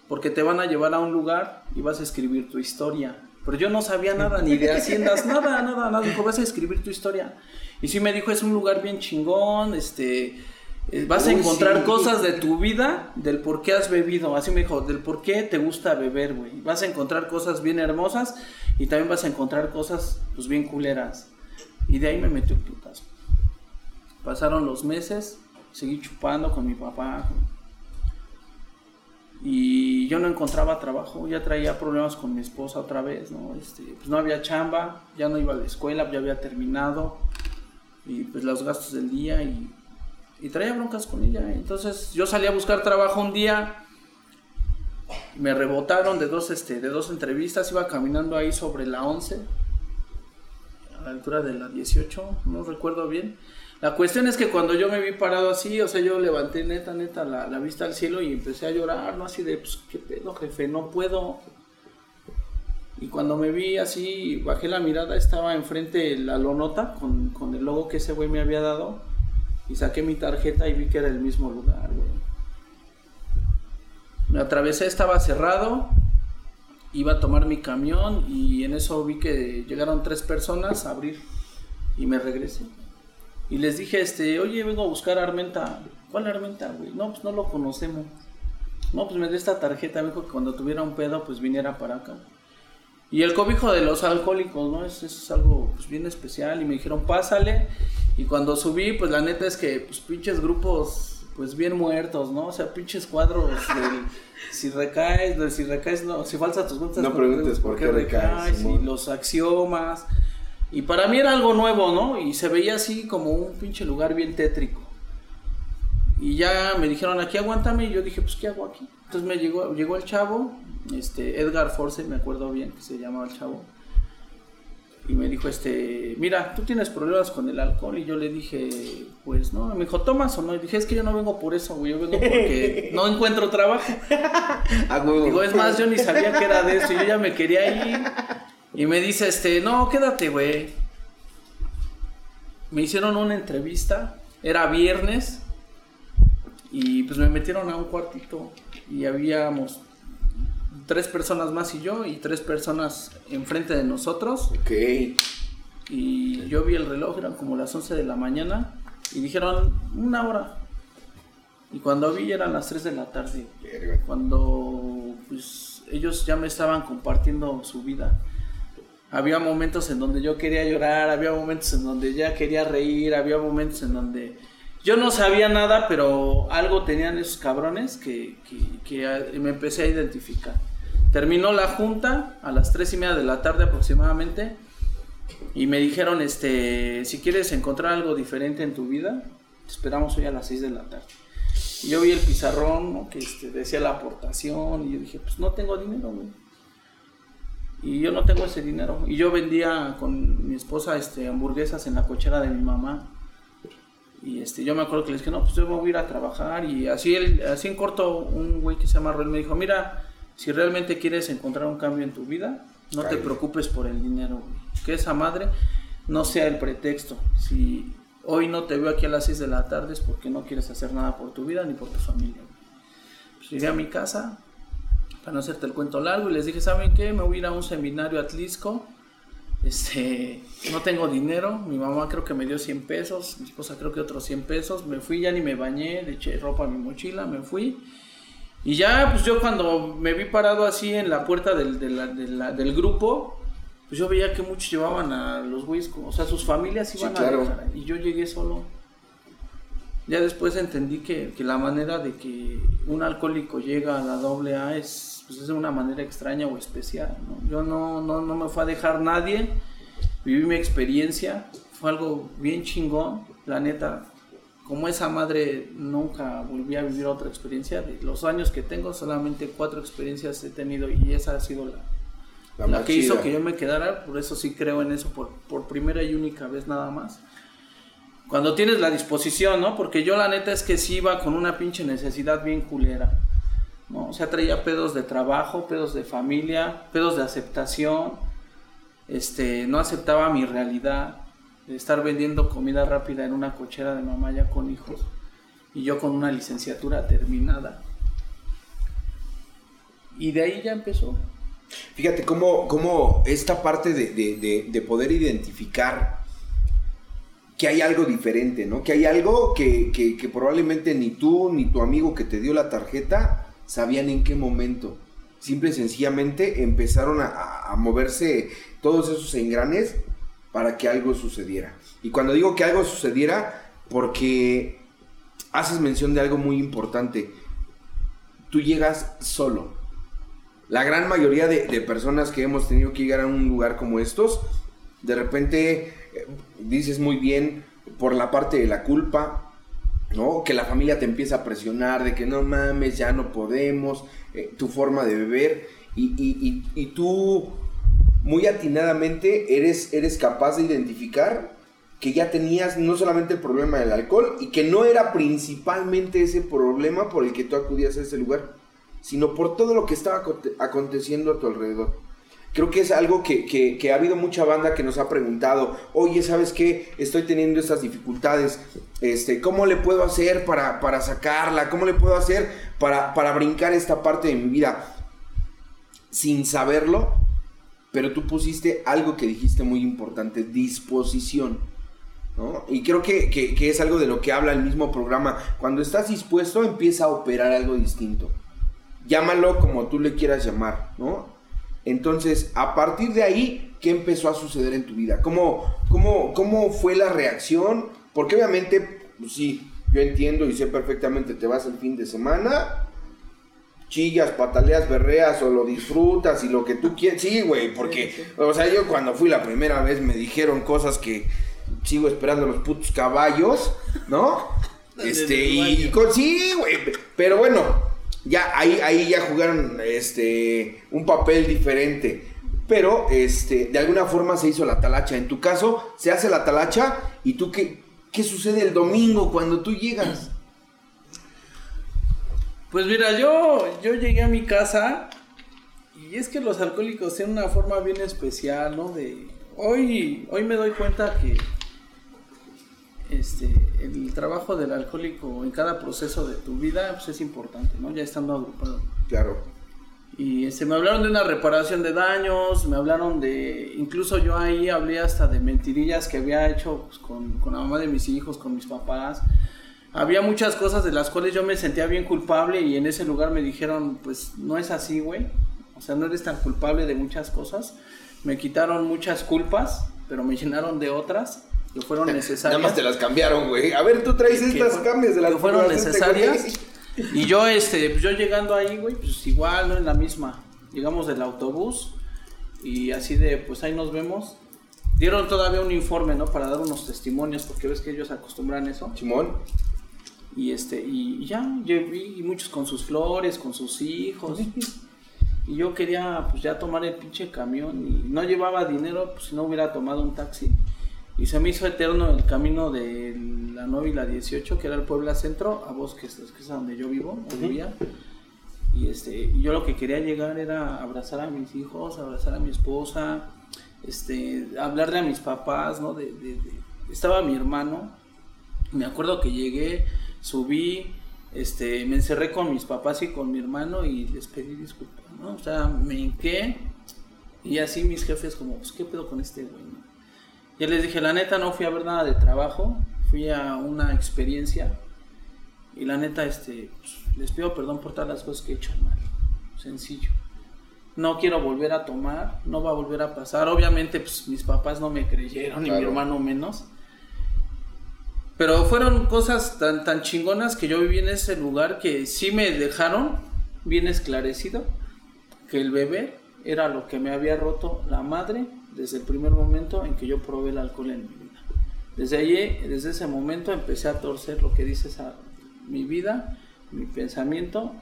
porque te van a llevar a un lugar y vas a escribir tu historia. Pero yo no sabía nada, ni de haciendas, nada, nada, nada. Dijo, vas a escribir tu historia. Y sí me dijo, es un lugar bien chingón, este, eh, vas a encontrar cosas de tu vida, del por qué has bebido. Así me dijo, del por qué te gusta beber, güey. Vas a encontrar cosas bien hermosas y también vas a encontrar cosas, pues, bien culeras. Y de ahí me metió putazo. Pasaron los meses, seguí chupando con mi papá. Y yo no encontraba trabajo, ya traía problemas con mi esposa otra vez, ¿no? Este, pues no había chamba, ya no iba a la escuela, ya había terminado. Y pues los gastos del día y y traía broncas con ella. Entonces yo salí a buscar trabajo un día, me rebotaron de dos, este, de dos entrevistas, iba caminando ahí sobre la 11, a la altura de la 18, no recuerdo bien. La cuestión es que cuando yo me vi parado así, o sea, yo levanté neta, neta la, vista al cielo y empecé a llorar, ¿no? Así de, pues, ¿qué pedo, jefe? No puedo. Y cuando me vi así, bajé la mirada, estaba enfrente la lonota con, con el logo que ese güey me había dado y saqué mi tarjeta y vi que era el mismo lugar, güey. Me atravesé, estaba cerrado, iba a tomar mi camión y en eso vi que llegaron tres personas a abrir y me regresé. Y les dije, este, oye, vengo a buscar a Armenta. ¿Cuál Armenta, güey? No, pues no lo conocemos. No, pues me dio esta tarjeta, me dijo que cuando tuviera un pedo, pues viniera para acá. Y el cobijo de los alcohólicos, ¿no? Eso, es algo pues, bien especial. Y me dijeron, pásale. Y cuando subí, pues la neta es que, pues pinches grupos, pues bien muertos, ¿no? O sea, pinches cuadros si recaes, si recaes, no, si falsas tus cuentas. No preguntes por, qué recaes. y los axiomas. Y para mí era algo nuevo, ¿no? Y se veía así como un pinche lugar bien tétrico. Y ya me dijeron, aquí aguántame. Y yo dije, pues, ¿qué hago aquí? Entonces me llegó, llegó el chavo, este, Edgar Force, me acuerdo bien que se llamaba el chavo y me dijo, este, mira, tú tienes problemas con el alcohol. Y yo le dije, pues no. Me dijo, ¿tomas o no? Y dije, es que yo no vengo por eso, güey. Yo vengo porque no encuentro trabajo. Digo, es más, yo ni sabía que era de eso. Yo ya me quería ir. Y me dice, este, no, quédate, güey. Me hicieron una entrevista. Era viernes. Y pues me metieron a un cuartito. Y habíamos tres personas más y yo, y tres personas enfrente de nosotros. Ok. Y yo vi el reloj, eran como las 11 de la mañana, y dijeron una hora. Y cuando vi eran las 3 de la tarde. Cuando pues, ellos ya me estaban compartiendo su vida. Había momentos en donde yo quería llorar, había momentos en donde ya quería reír, había momentos en donde yo no sabía nada, pero algo tenían esos cabrones que, que me empecé a identificar. Terminó la junta a las tres y media de la tarde aproximadamente y me dijeron, este, si quieres encontrar algo diferente en tu vida, te esperamos hoy a las 6 de la tarde. Y yo vi el pizarrón que este, decía la aportación y yo dije, pues no tengo dinero, güey. Y yo no tengo ese dinero. Y yo vendía con mi esposa este, hamburguesas en la cochera de mi mamá. Y este, yo me acuerdo que les dije, no, pues yo voy a ir a trabajar. Y así, así en corto, un güey que se llama Roel me dijo, mira, si realmente quieres encontrar un cambio en tu vida, no te preocupes por el dinero, Que esa madre no sea el pretexto. Si hoy no te veo aquí a las 6 de la tarde es porque no quieres hacer nada por tu vida ni por tu familia. Pues llegué a mi casa, para no hacerte el cuento largo, y les dije, ¿saben qué? Me voy a ir a un seminario a Atlisco. Este, no tengo dinero, mi mamá creo que me dio 100 pesos, mi esposa creo que otros 100 pesos, me fui, ya ni me bañé, le eché ropa a mi mochila, me fui y ya, pues yo cuando me vi parado así en la puerta del, del grupo, pues yo veía que muchos llevaban a los güeyes, o sea, sus familias iban a dejar, y yo llegué solo. Ya después entendí que, la manera de que un alcohólico llega a la doble A es, pues es de una manera extraña o especial. ¿no? Yo no, no, no me fue a dejar nadie, viví mi experiencia, fue algo bien chingón, la neta, como esa madre nunca volví a vivir otra experiencia, de los años que tengo, solamente cuatro experiencias he tenido y esa ha sido la, la, que hizo que yo me quedara, por eso sí creo en eso, por, por primera y única vez nada más. Cuando tienes la disposición, ¿no? Porque yo la neta es que sí iba con una pinche necesidad bien culera, ¿no? O sea, traía pedos de trabajo, pedos de familia, pedos de aceptación, este, no aceptaba mi realidad, de estar vendiendo comida rápida en una cochera de mamá ya con hijos y yo con una licenciatura terminada. Y de ahí ya empezó. Fíjate cómo, cómo esta parte de, poder identificar que hay algo diferente, ¿no? Que hay algo que, probablemente ni tú ni tu amigo que te dio la tarjeta sabían en qué momento. Simple y sencillamente empezaron a, moverse todos esos engranes para que algo sucediera. Y cuando digo que algo sucediera, porque haces mención de algo muy importante. Tú llegas solo. La gran mayoría de, personas que hemos tenido que llegar a un lugar como estos, de repente eh, dices muy bien por la parte de la culpa, ¿no? Que la familia te empieza a presionar de que no mames, ya no podemos, eh, tu forma de beber, y, y, y tú muy atinadamente eres, eres capaz de identificar que ya tenías no solamente el problema del alcohol y que no era principalmente ese problema por el que tú acudías a ese lugar, sino por todo lo que estaba aconteciendo a tu alrededor. Creo que es algo que, ha habido mucha banda que nos ha preguntado, oye, ¿sabes qué? Estoy teniendo estas dificultades, este, ¿cómo le puedo hacer para, para sacarla? ¿Cómo le puedo hacer para, para brincar esta parte de mi vida? Sin saberlo, pero tú pusiste algo que dijiste muy importante, disposición. ¿no? Y creo que, es algo de lo que habla el mismo programa. Cuando estás dispuesto, empieza a operar algo distinto. Llámalo como tú le quieras llamar, ¿no? Entonces, a partir de ahí, ¿qué empezó a suceder en tu vida? ¿Cómo, cómo, cómo fue la reacción? Porque obviamente, pues sí, yo entiendo y sé perfectamente, te vas el fin de semana, chillas, pataleas, berreas o lo disfrutas y lo que tú quieres. Sí, güey, porque, o sea, yo cuando fui la primera vez me dijeron cosas que sigo esperando los putos caballos, ¿no? este, y, con, sí, güey, pero bueno, ya ahí, ahí ya jugaron este, un papel diferente. pero este, de alguna forma se hizo la talacha. En tu caso, se hace la talacha y tú qué, qué sucede el domingo cuando tú llegas? Pues mira, yo, yo llegué a mi casa y es que los alcohólicos tienen una forma bien especial, ¿no? De hoy, hoy me doy cuenta que este, el trabajo del alcohólico en cada proceso de tu vida pues, es importante, ¿no? Ya estando agrupado. Claro. Y este, me hablaron de una reparación de daños, me hablaron de, incluso yo ahí hablé hasta de mentirillas que había hecho pues, con, con, la mamá de mis hijos, con mis papás. Había muchas cosas de las cuales yo me sentía bien culpable y en ese lugar me dijeron, pues no es así, güey. O sea, no eres tan culpable de muchas cosas. Me quitaron muchas culpas, pero me llenaron de otras que fueron necesarias. Nada más te las cambiaron, güey. A ver, tú traes estas cambios de las que fueron necesarias. Y yo, este, pues yo llegando ahí, güey, pues igual, ¿no? En la misma. Llegamos del autobús y así de, pues ahí nos vemos. Dieron todavía un informe, ¿no? Para dar unos testimonios, porque ves que ellos acostumbran eso. Simón. Y este, y ya, yo vi muchos con sus flores, con sus hijos. Y yo quería, pues ya tomar el pinche camión y no llevaba dinero, pues si no hubiera tomado un taxi. Y se me hizo eterno el camino de la 9 y la 18, que era el Puebla Centro, a Bosques, que es donde yo vivo, vivía. Y este, yo lo que quería llegar era abrazar a mis hijos, abrazar a mi esposa, este, hablarle a mis papás, ¿no? De, estaba mi hermano, me acuerdo que llegué, subí, este, me encerré con mis papás y con mi hermano y les pedí disculpas, ¿no? O sea, me hinqué y así mis jefes como, pues, ¿qué pedo con este güey? Ya les dije, la neta no fui a ver nada de trabajo, fui a una experiencia y la neta, este, pues, les pido perdón por todas las cosas que he hecho mal. Sencillo. No quiero volver a tomar, no va a volver a pasar. Obviamente, pues mis papás no me creyeron, ni mi hermano menos. Pero fueron cosas tan, tan chingonas que yo viví en ese lugar que sí me dejaron bien esclarecido que el bebé era lo que me había roto la madre desde el primer momento en que yo probé el alcohol en mi vida. Desde allí, desde ese momento empecé a torcer lo que dice esa, mi vida, mi pensamiento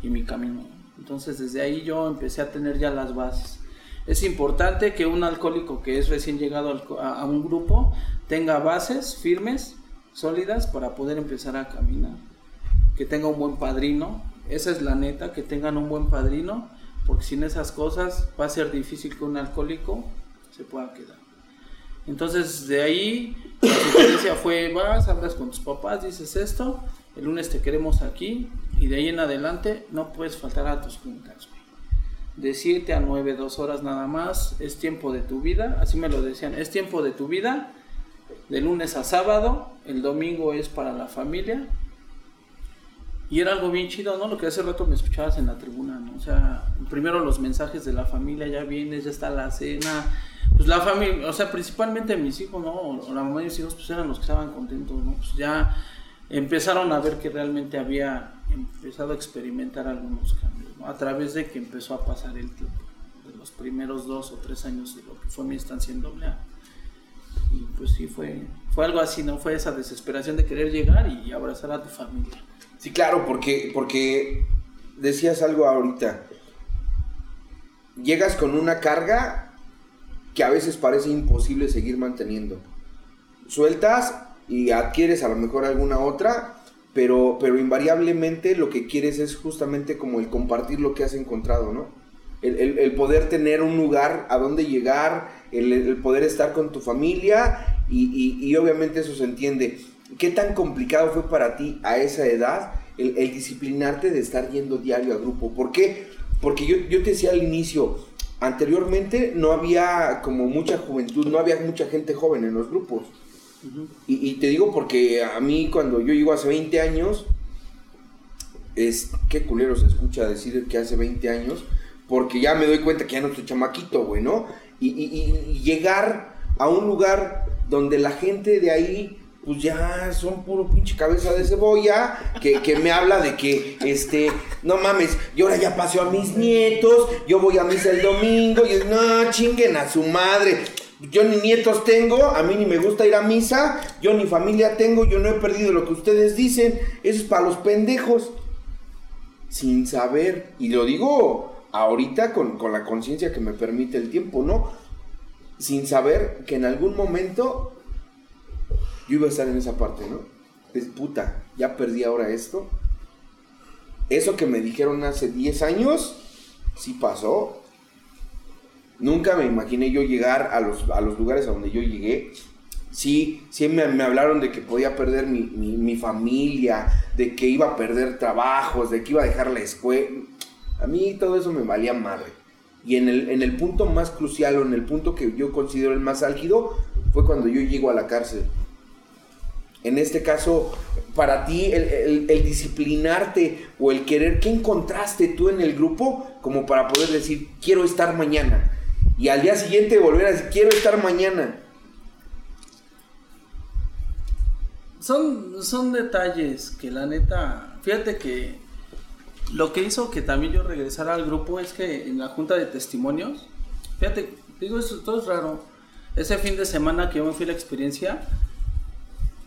y mi camino. Entonces desde ahí yo empecé a tener ya las bases. Es importante que un alcohólico que es recién llegado a un grupo tenga bases firmes, sólidas para poder empezar a caminar. Que tenga un buen padrino, esa es la neta, que tengan un buen padrino, porque sin esas cosas va a ser difícil que un alcohólico se pueda quedar. Entonces, de ahí, la sugerencia fue, vas, hablas con tus papás, dices esto, el lunes te queremos aquí, y de ahí en adelante no puedes faltar a tus juntas. De 7 a 9, 2 horas nada más, es tiempo de tu vida, así me lo decían, es tiempo de tu vida, de lunes a sábado, el domingo es para la familia, y era algo bien chido, ¿no? Lo que hace rato me escuchabas en la tribuna, ¿no? O sea, primero los mensajes de la familia, ya vienes, ya está la cena, pues la familia, o sea, principalmente mis hijos, ¿no? O la mamá de mis hijos, pues eran los que estaban contentos, ¿no? Pues ya empezaron a ver que realmente había empezado a experimentar algunos cambios, ¿no? A través de que empezó a pasar el tiempo, de los primeros dos o tres años de lo que fue mi estancia en doble. Y pues sí, fue, fue algo así, ¿no? Fue esa desesperación de querer llegar y abrazar a tu familia. Sí, claro, porque, porque decías algo ahorita. Llegas con una carga que a veces parece imposible seguir manteniendo. Sueltas y adquieres a lo mejor alguna otra, pero, pero invariablemente lo que quieres es justamente como el compartir lo que has encontrado, ¿no? El, poder tener un lugar a donde llegar, el, poder estar con tu familia y, y, obviamente eso se entiende. ¿Qué tan complicado fue para ti a esa edad el, disciplinarte de estar yendo diario a grupo? ¿Por qué? Porque yo, yo te decía al inicio, anteriormente no había como mucha juventud, no había mucha gente joven en los grupos. y, te digo porque a mí cuando yo llego hace 20 años, es qué culero se escucha decir que hace 20 años, porque ya me doy cuenta que ya no estoy chamaquito, güey, ¿no? Y, y llegar a un lugar donde la gente de ahí pues ya son puro pinche cabeza de cebolla, que, que, me habla de que, este, no mames, yo ahora ya paseo a mis nietos, yo voy a misa el domingo, y no, chinguen a su madre. Yo ni nietos tengo, a mí ni me gusta ir a misa, yo ni familia tengo, yo no he perdido lo que ustedes dicen, eso es para los pendejos. Sin saber, y lo digo ahorita con, con la conciencia que me permite el tiempo, ¿no? Sin saber que en algún momento yo iba a estar en esa parte, ¿no? Es puta, ya perdí ahora esto. Eso que me dijeron hace 10 años, sí pasó. Nunca me imaginé yo llegar a los, a los lugares a donde yo llegué. Sí, sí me, me hablaron de que podía perder mi, mi, mi familia, de que iba a perder trabajos, de que iba a dejar la escuela. A mí todo eso me valía madre. Y en el, en el punto más crucial o en el punto que yo considero el más álgido fue cuando yo llego a la cárcel. En este caso, para ti, el, disciplinarte o el querer, ¿qué encontraste tú en el grupo como para poder decir, quiero estar mañana? Y al día siguiente volver a decir, quiero estar mañana. Son, son detalles que la neta, fíjate que lo que hizo que también yo regresara al grupo es que en la junta de testimonios, fíjate, digo, esto todo es raro. Ese fin de semana que yo me fui a la experiencia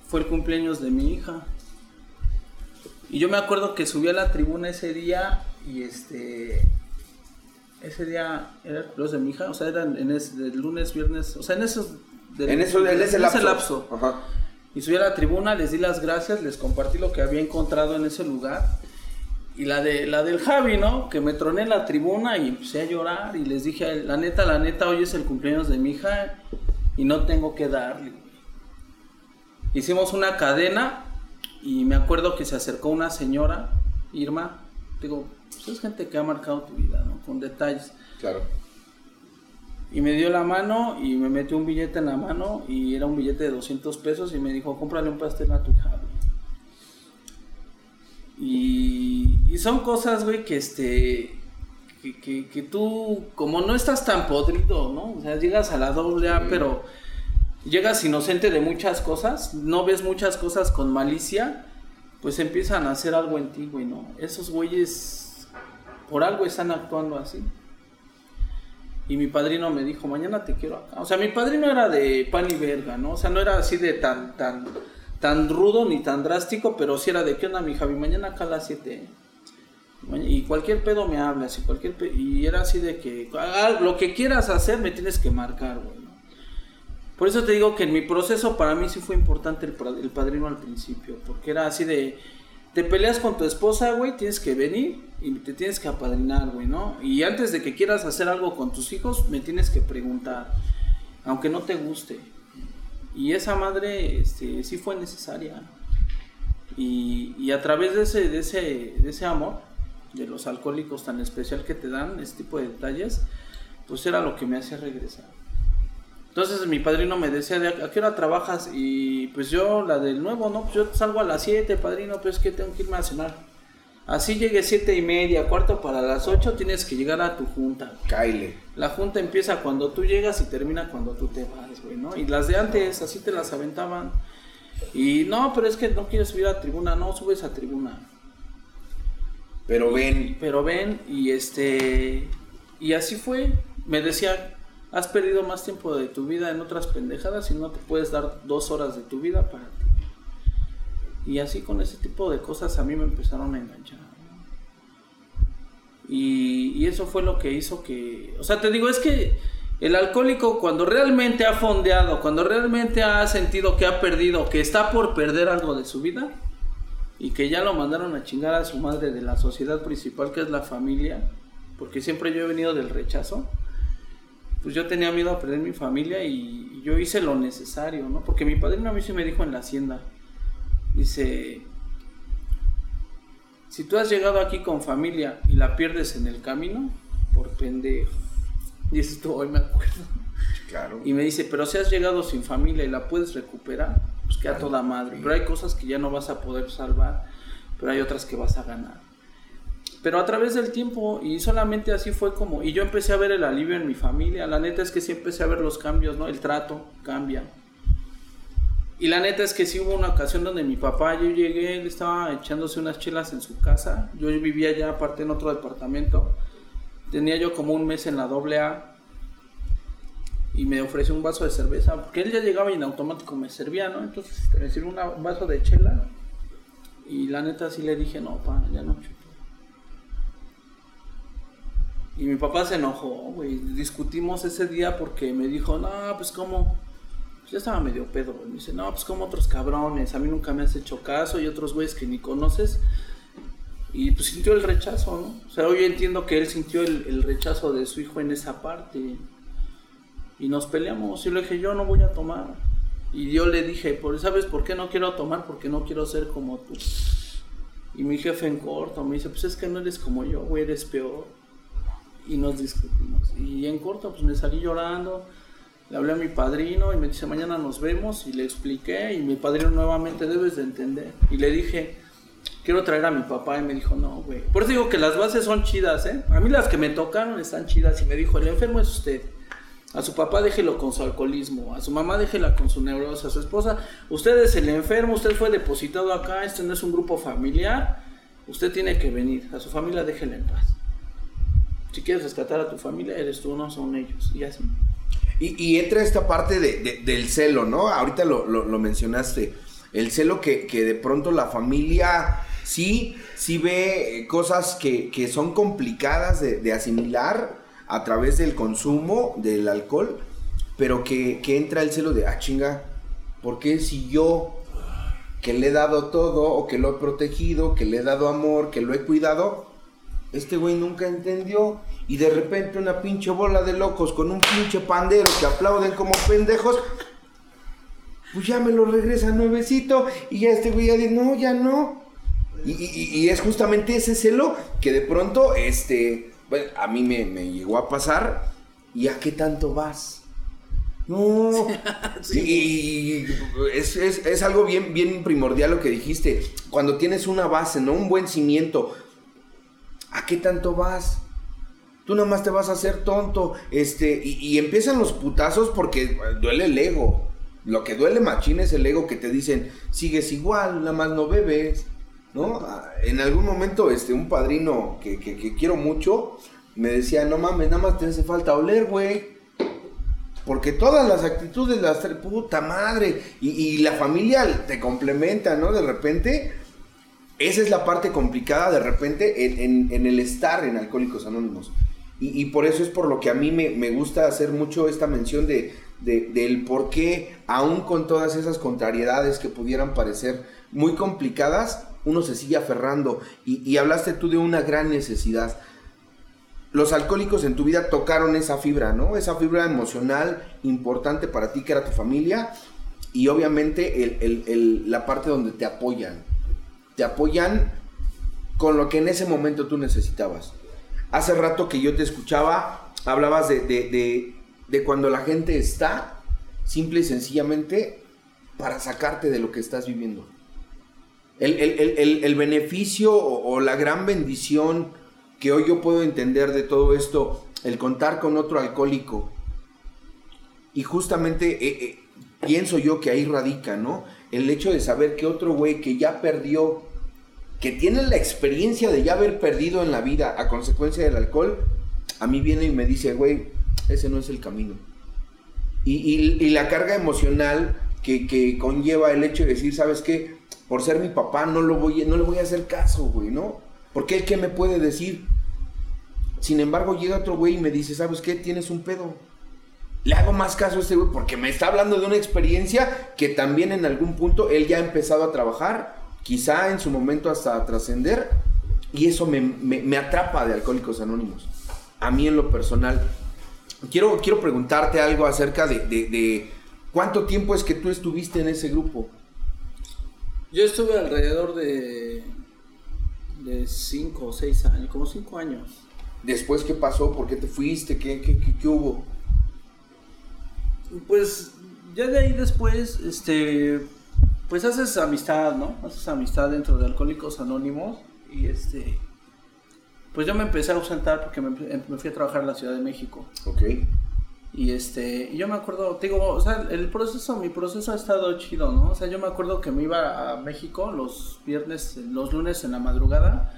fue el cumpleaños de mi hija. Y yo me acuerdo que subí a la tribuna ese día y este ese día era el cumpleaños de mi hija, o sea, era en ese, del lunes, viernes, o sea, en esos del- En, eso, en ese lapso. Ajá. Y subí a la tribuna, les di las gracias, les compartí lo que había encontrado en ese lugar. Y la de la del Javi, ¿no? Que me troné en la tribuna y empecé a llorar y les dije, la neta, la neta, hoy es el cumpleaños de mi hija y no tengo que darle. Güey". Hicimos una cadena y me acuerdo que se acercó una señora, Irma, digo, pues es gente que ha marcado tu vida, ¿no? Con detalles. Claro. Y me dio la mano y me metió un billete en la mano y era un billete de 200 pesos y me dijo, cómprale un pastel a tu hija. güey". Y, y son cosas, güey, que este... Que, que, que tú, como no estás tan podrido, ¿no? O sea, llegas a la doble A, pero llegas inocente de muchas cosas, no ves muchas cosas con malicia, pues empiezan a hacer algo en ti, güey, ¿no? Esos güeyes por algo están actuando así. Y mi padrino me dijo, mañana te quiero acá. O sea, mi padrino era de pan y verga, ¿no? O sea, no era así de tan, tan, tan rudo ni tan drástico, pero sí era de, ¿qué onda, mi Javi? Mañana acá a las 7. Y cualquier pedo me hablas, y cualquier pe- Y era así de que, "Ah, lo que quieras hacer me tienes que marcar, güey. Por eso te digo que en mi proceso para mí sí fue importante el, padrino al principio, porque era así de, te peleas con tu esposa, güey, tienes que venir y te tienes que apadrinar, güey, ¿no? Y antes de que quieras hacer algo con tus hijos, me tienes que preguntar, aunque no te guste. Y esa madre, este, sí fue necesaria. Y, y a través de ese, de ese, de ese amor, de los alcohólicos tan especial que te dan, este tipo de detalles, pues era lo que me hacía regresar. Entonces mi padrino me decía, ¿de a qué hora trabajas? Y pues yo, la del nuevo, ¿no? Pues yo salgo a las 7, padrino, pues que tengo que irme a cenar. Así llegue siete y media, cuarto para las 8, tienes que llegar a tu junta. Kyle. La junta empieza cuando tú llegas y termina cuando tú te vas, güey, ¿no? Y las de antes, así te las aventaban. Y no, pero es que no quieres subir a tribuna, no subes a tribuna. Pero ven, Pero ven, y este. Y así fue. Me decía, has perdido más tiempo de tu vida en otras pendejadas y no te puedes dar dos horas de tu vida para ti. Y así con ese tipo de cosas a mí me empezaron a enganchar. Y, y eso fue lo que hizo que. O sea, te digo, es que el alcohólico, cuando realmente ha fondeado, cuando realmente ha sentido que ha perdido, que está por perder algo de su vida, y que ya lo mandaron a chingar a su madre de la sociedad principal que es la familia, porque siempre yo he venido del rechazo, pues yo tenía miedo a perder mi familia y, yo hice lo necesario, ¿no? Porque mi padrino a mí sí me dijo en la hacienda, dice, si tú has llegado aquí con familia y la pierdes en el camino, por pendejo, dices tú, hoy me acuerdo. claro. Y me dice, pero si has llegado sin familia y la puedes recuperar, pues queda toda madre. Pero hay cosas que ya no vas a poder salvar, pero hay otras que vas a ganar. Pero a través del tiempo, y solamente así fue como, y yo empecé a ver el alivio en mi familia, la neta es que sí empecé a ver los cambios, ¿no? El trato cambia. Y la neta es que sí hubo una ocasión donde mi papá, yo llegué, él estaba echándose unas chelas en su casa, yo vivía ya aparte en otro departamento, tenía yo como un mes en la doble A, y me ofreció un vaso de cerveza, porque él ya llegaba y en automático me servía, ¿no? Entonces me sirvió un vaso de chela y la neta sí le dije, no, pa, ya no Y mi papá se enojó, güey. Discutimos ese día porque me dijo, no, pues cómo. Pues ya estaba medio pedo, güey. Me dice, no, pues como otros cabrones. A mí nunca me has hecho caso y otros güeyes que ni conoces. Y pues sintió el rechazo, ¿no? O sea, hoy entiendo que él sintió el, el rechazo de su hijo en esa parte. Y nos peleamos. Y le dije, yo no voy a tomar. Y yo le dije, ¿sabes por qué no quiero tomar? Porque no quiero ser como tú. Y mi jefe en corto me dice, pues es que no eres como yo, güey, eres peor y nos discutimos. Y en corto, pues me salí llorando, le hablé a mi padrino y me dice, mañana nos vemos y le expliqué y mi padrino nuevamente debes de entender. Y le dije, quiero traer a mi papá y me dijo, no, güey. Por eso digo que las bases son chidas, ¿eh? A mí las que me tocaron están chidas y me dijo, el enfermo es usted. A su papá déjelo con su alcoholismo, a su mamá déjela con su neurosis, a su esposa, usted es el enfermo, usted fue depositado acá, este no es un grupo familiar, usted tiene que venir, a su familia déjela en paz si quieres rescatar a tu familia, eres tú, no son ellos. Y así. Y, entra esta parte de, del celo, ¿no? Ahorita lo, mencionaste. El celo que, de pronto la familia sí, sí ve cosas que, son complicadas de, asimilar a través del consumo del alcohol, pero que, entra el celo de, ah, chinga, ¿por qué si yo que le he dado todo o que lo he protegido, que le he dado amor, que lo he cuidado, este güey nunca entendió. Y de repente una pinche bola de locos con un pinche pandero que aplauden como pendejos. Pues ya me lo regresa nuevecito. Y ya este güey ya dice, no, ya no. Y, es justamente ese celo que de pronto, este, a mí me, llegó a pasar. ¿Y a qué tanto vas? No. Y es, es, algo bien, bien primordial lo que dijiste. Cuando tienes una base, ¿no? Un buen cimiento ¿a qué tanto vas? Tú nada más te vas a hacer tonto. Este, y, empiezan los putazos porque duele el ego. Lo que duele machín es el ego que te dicen, sigues igual, nada más no bebes. ¿No? En algún momento, este, un padrino que, quiero mucho, me decía, no mames, nada más te hace falta oler, güey. Porque todas las actitudes las puta madre. Y, y, la familia te complementa, ¿no? De repente esa es la parte complicada de repente en, el estar en Alcohólicos Anónimos. Y, por eso es por lo que a mí me, gusta hacer mucho esta mención de, del por qué, aún con todas esas contrariedades que pudieran parecer muy complicadas, uno se sigue aferrando. Y, y hablaste tú de una gran necesidad. Los alcohólicos en tu vida tocaron esa fibra, ¿no? Esa fibra emocional importante para ti, que era tu familia, y obviamente la parte donde te apoyan te apoyan con lo que en ese momento tú necesitabas. Hace rato que yo te escuchaba, hablabas de, cuando la gente está simple y sencillamente para sacarte de lo que estás viviendo. El, beneficio o, la gran bendición que hoy yo puedo entender de todo esto, el contar con otro alcohólico. Y justamente eh, eh, pienso yo que ahí radica, ¿no? El hecho de saber que otro güey que ya perdió que tiene la experiencia de ya haber perdido en la vida a consecuencia del alcohol, a mí viene y me dice, güey, ese no es el camino. Y, la carga emocional que, conlleva el hecho de decir, ¿sabes qué? Por ser mi papá no, lo voy, no le voy a hacer caso, güey, ¿no? Porque él qué me puede decir. Sin embargo, llega otro güey y me dice, ¿sabes qué? Tienes un pedo. Le hago más caso a este güey porque me está hablando de una experiencia que también en algún punto él ya ha empezado a trabajar quizá en su momento hasta trascender, y eso me, atrapa de Alcohólicos Anónimos. A mí en lo personal. Quiero, quiero preguntarte algo acerca de, cuánto tiempo es que tú estuviste en ese grupo. Yo estuve alrededor de de cinco o seis años, como cinco años. Después, ¿qué pasó? ¿Por qué te fuiste? ¿Qué, qué, qué hubo? Pues ya de ahí después, este, pues haces amistad, ¿no? Haces amistad dentro de Alcohólicos Anónimos y este, pues yo me empecé a ausentar porque me, fui a trabajar en la Ciudad de México. Ok. Y este, yo me acuerdo, te digo, o sea, el proceso, mi proceso ha estado chido, ¿no? O sea, yo me acuerdo que me iba a México los viernes, los lunes en la madrugada.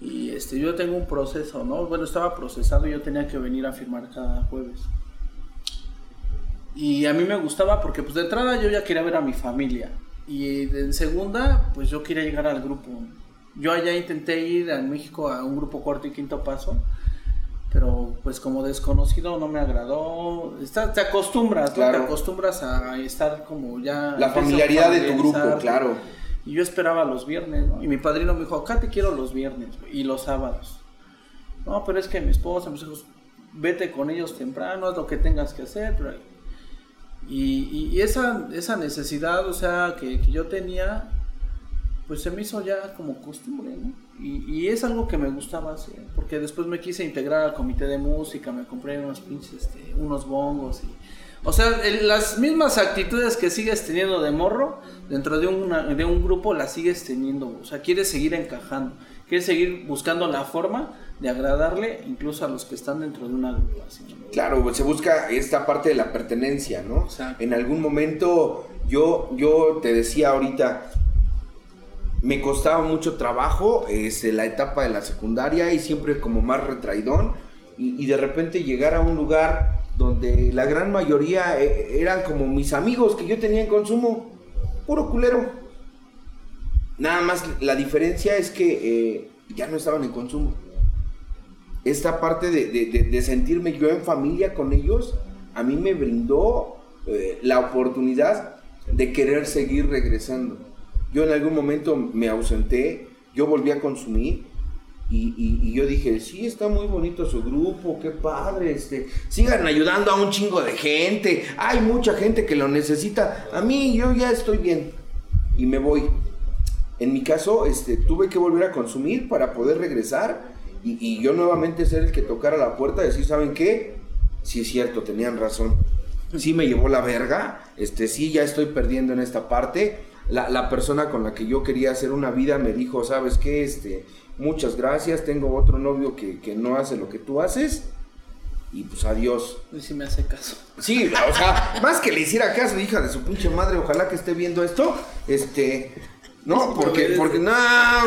Y este, yo tengo un proceso, ¿no? Bueno, estaba procesado y yo tenía que venir a firmar cada jueves. Y a mí me gustaba porque pues de entrada yo ya quería ver a mi familia. Y en segunda, pues yo quería llegar al grupo. Yo allá intenté ir en México a un grupo cuarto y quinto paso. pero pues como desconocido no me agradó. Está, te acostumbras, ¿no? Claro. te acostumbras a estar como ya... La a familiaridad de tu grupo, claro. Y yo esperaba los viernes, ¿no? Y mi padrino me dijo, acá te quiero los viernes y los sábados. No, pero es que mi esposa, mis hijos, vete con ellos temprano, haz lo que tengas que hacer. Pero... Y, y- esa, esa necesidad, o sea, que, que yo tenía, pues se me hizo ya como costumbre, ¿no? Y, y es algo que me gustaba hacer, porque después me quise integrar al comité de música, me compré unos pinches, este, unos bongos y... O sea, el- las mismas actitudes que sigues teniendo de morro, dentro de, una- de un grupo las sigues teniendo, o sea, quieres seguir encajando, quieres seguir buscando la forma de agradarle incluso a los que están dentro de una agrupación. Claro, se busca esta parte de la pertenencia, ¿no? Exacto. En algún momento yo, yo te decía ahorita, me costaba mucho trabajo este, la etapa de la secundaria y siempre como más retraidón y, y de repente llegar a un lugar donde la gran mayoría eh, eran como mis amigos que yo tenía en consumo, puro culero. Nada más la diferencia es que eh, ya no estaban en consumo esta parte de, de- sentirme yo en familia con ellos, a mí me brindó eh, la oportunidad de querer seguir regresando. Yo en algún momento me ausenté, yo volví a consumir y, y- y yo dije, sí, está muy bonito su grupo, qué padre, este, sigan ayudando a un chingo de gente, hay mucha gente que lo necesita, a mí yo ya estoy bien y me voy. En mi caso, este, tuve que volver a consumir para poder regresar y, y yo nuevamente ser el que tocara la puerta y decir, ¿saben qué? Sí es cierto, tenían razón. Sí me llevó la verga, este, sí ya estoy perdiendo en esta parte. La, la persona con la que yo quería hacer una vida me dijo, ¿sabes qué? Este, muchas gracias, tengo otro novio que, que no hace lo que tú haces. Y pues adiós. Y si me hace caso. Sí, o sea, más que le hiciera caso, hija de su pinche madre, ojalá que esté viendo esto, este, no, porque, porque, no,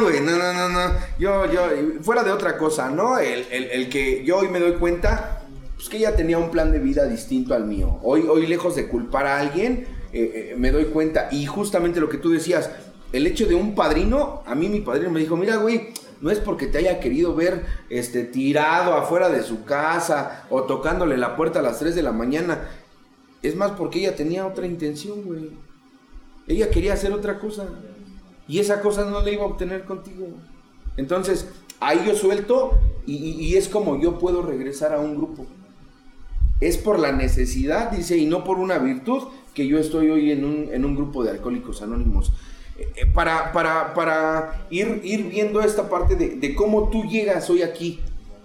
güey, no, no, no, no, yo, yo, fuera de otra cosa, ¿no? El, el, el que yo hoy me doy cuenta, pues que ella tenía un plan de vida distinto al mío. Hoy, hoy lejos de culpar a alguien, eh, eh, me doy cuenta, y justamente lo que tú decías, el hecho de un padrino, a mí mi padrino me dijo, mira, güey, no es porque te haya querido ver este, tirado afuera de su casa o tocándole la puerta a las 3 de la mañana. Es más porque ella tenía otra intención, güey. Ella quería hacer otra cosa. Y esa cosa no la iba a obtener contigo. Entonces, ahí yo suelto y, es como yo puedo regresar a un grupo. Es por la necesidad, dice, y no por una virtud que yo estoy hoy en un, en un grupo de alcohólicos anónimos. Eh, eh, para para, para ir, ir viendo esta parte de, de cómo tú llegas hoy aquí,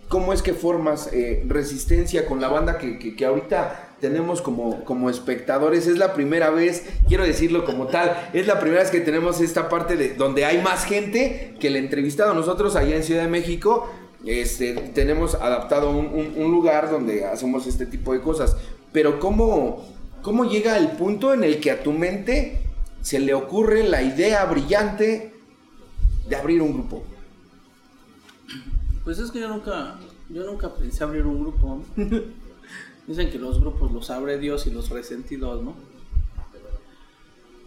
cómo es que formas eh, resistencia con la banda que, que- que ahorita tenemos como, como espectadores. Es la primera vez, quiero decirlo como tal, es la primera vez que tenemos esta parte de donde hay más gente que el entrevistado. Nosotros allá en Ciudad de México este, tenemos adaptado un, un- un lugar donde hacemos este tipo de cosas. Pero ¿cómo, ¿cómo llega el punto en el que a tu mente se le ocurre la idea brillante de abrir un grupo? Pues es que yo nunca, yo nunca pensé abrir un grupo. Dicen que los grupos los abre Dios y los resentidos, ¿no?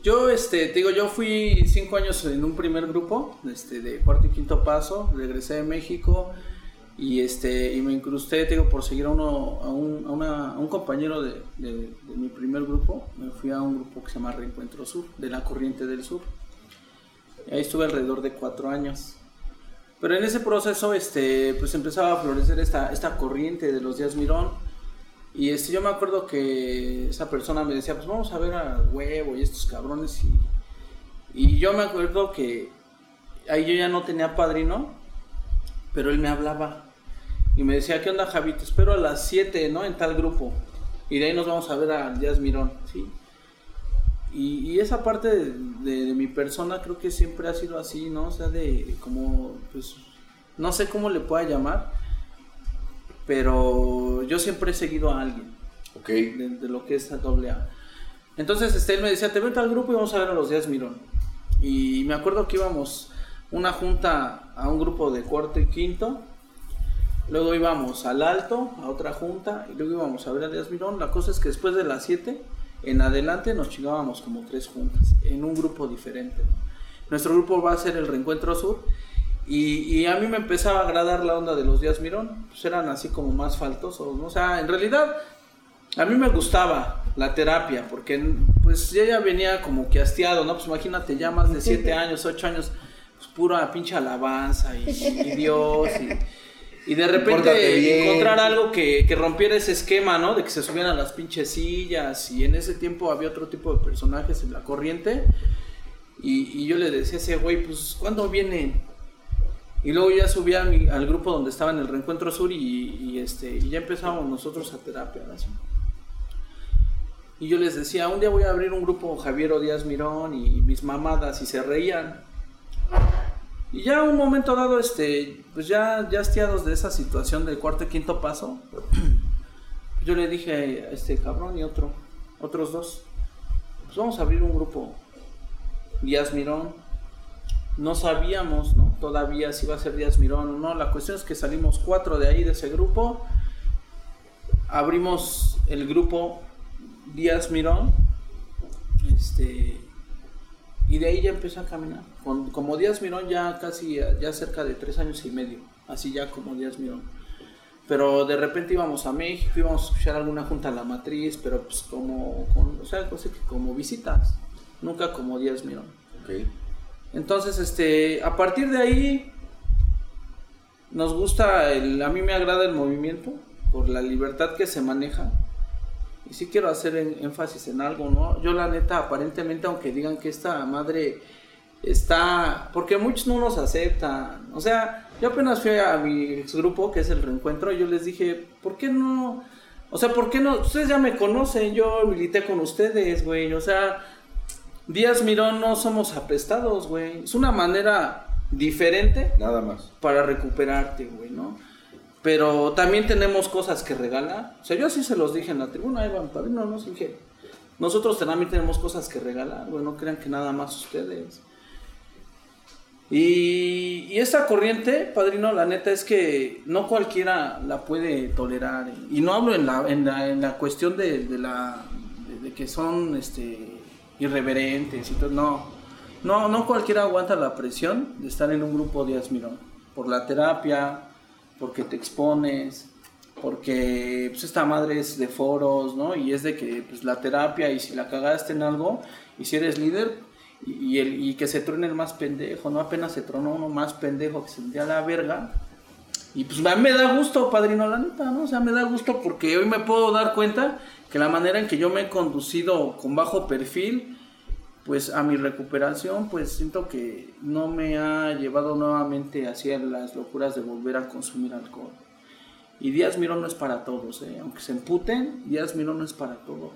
Yo, este, te digo, yo fui cinco años en un primer grupo, este, de cuarto y quinto paso, regresé de México y este, y me incrusté, digo, por seguir a uno, a un, a un compañero de, de- de mi primer grupo, me fui a un grupo que se llama Reencuentro Sur, de la Corriente del Sur. Ahí estuve alrededor de cuatro años. Pero en ese proceso, este, pues empezaba a florecer esta, esta corriente de los días Mirón. Y este, yo me acuerdo que esa persona me decía, pues vamos a ver a Huevo y estos cabrones. Y, y yo me acuerdo que ahí yo ya no tenía padrino, pero él me hablaba. Y me decía, ¿qué onda, Javito? Espero a las 7, ¿no? En tal grupo. Y de ahí nos vamos a ver a Díaz Mirón, ¿sí? Y, y esa parte de, de- de mi persona creo que siempre ha sido así, ¿no? O sea, de como, pues, no sé cómo le pueda llamar, pero yo siempre he seguido a alguien Ok. de, de lo que es la doble A. Entonces, este, él me decía, te vete al grupo y vamos a ver a los días Mirón. Y me acuerdo que íbamos una junta a un grupo de cuarto y quinto, luego íbamos al alto, a otra junta, y luego íbamos a ver a Díaz Mirón. La cosa es que después de las 7, en adelante nos chingábamos como tres juntas, en un grupo diferente. Nuestro grupo va a ser el Reencuentro Sur, Y, a mí me empezaba a agradar la onda de los días Mirón, pues eran así como más faltosos, ¿no? O sea, en realidad a mí me gustaba la terapia, porque pues ya, ya venía como que hastiado, ¿no? Pues imagínate, ya más de siete años, ocho años, pues pura pinche alabanza y, Dios y, de repente encontrar algo que, que, rompiera ese esquema, ¿no? De que se subieran a las pinches sillas y en ese tiempo había otro tipo de personajes en la corriente y, y yo le decía a ese güey, pues, ¿cuándo viene y luego ya subí al grupo donde estaba en el Reencuentro Sur y, este, y ya empezamos nosotros a terapia. Y yo les decía, un día voy a abrir un grupo Javier Díaz Mirón y mis mamadas y se reían. Y ya un momento dado, este, pues ya, ya hastiados de esa situación del cuarto y quinto paso, yo le dije a este cabrón y otro, otros dos, pues vamos a abrir un grupo Díaz Mirón no sabíamos todavía si iba a ser Díaz Mirón o no. La cuestión es que salimos cuatro de ahí, de ese grupo. Abrimos el grupo Díaz Mirón. Este, y de ahí ya empezó a caminar. Con, como Díaz Mirón ya casi, ya cerca de tres años y medio. Así ya como Díaz Mirón. Pero de repente íbamos a México, íbamos a escuchar alguna junta a la matriz, pero pues como, o sea, como visitas. Nunca como Díaz Mirón. Entonces, este, a partir de ahí, nos gusta, el, a mí me agrada el movimiento por la libertad que se maneja. Y sí quiero hacer énfasis en algo, ¿no? Yo la neta, aparentemente, aunque digan que esta madre está... Porque muchos no nos aceptan. O sea, yo apenas fui a mi ex grupo, que es el reencuentro, y yo les dije, ¿por qué no? O sea, ¿por qué no? Ustedes ya me conocen, yo milité con ustedes, güey. O sea, Díaz Mirón no somos apestados, güey. Es una manera diferente. Nada más. Para recuperarte, güey, ¿no? Pero también tenemos cosas que regalar. O sea, yo así se los dije en la tribuna, Iván Padrino, no dije. Nosotros también tenemos cosas que regalar, güey. No crean que nada más ustedes. Y, y, esta corriente, padrino, la neta es que no cualquiera la puede tolerar. Y no hablo en la, en la, en la cuestión de, de la de, de, que son este irreverentes y todo. No, no, no cualquiera aguanta la presión de estar en un grupo de Asmirón. Por la terapia, porque te expones, porque pues esta madre es de foros, ¿no? Y es de que pues la terapia y si la cagaste en algo y si eres líder y, el, y que se truene el más pendejo, ¿no? Apenas se tronó uno más pendejo que se sentía la verga. Y pues me da gusto, padrino, la neta, ¿no? O sea, me da gusto porque hoy me puedo dar cuenta que la manera en que yo me he conducido con bajo perfil, pues a mi recuperación, pues siento que no me ha llevado nuevamente hacia las locuras de volver a consumir alcohol. Y Díaz Mirón no es para todos, ¿eh? aunque se emputen, Díaz Mirón no es para todos.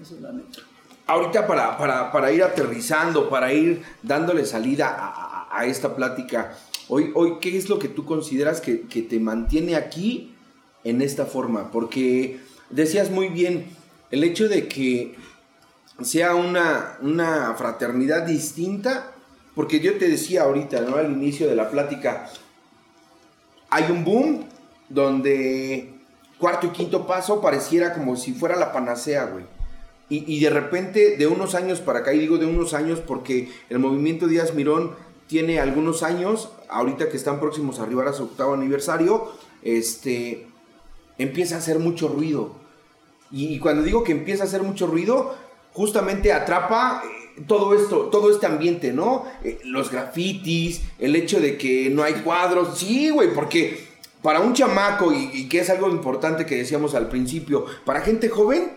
Esa es la neta. Ahorita para, para, ir aterrizando, para ir dándole salida a, esta plática, hoy, hoy, ¿qué es lo que tú consideras que, te mantiene aquí en esta forma? Porque decías muy bien, el hecho de que sea una, una fraternidad distinta, porque yo te decía ahorita, ¿no? Al inicio de la plática, hay un boom donde cuarto y quinto paso pareciera como si fuera la panacea, güey. Y, y, de repente, de unos años para acá, y digo de unos años porque el movimiento Díaz Mirón tiene algunos años, ahorita que están próximos a arribar a su octavo aniversario, este, empieza a hacer mucho ruido. Y, cuando digo que empieza a hacer mucho ruido, justamente atrapa eh, todo esto, todo este ambiente, ¿no? Eh, los grafitis, el hecho de que no hay cuadros. Sí, güey, porque para un chamaco, y, que es algo importante que decíamos al principio, para gente joven,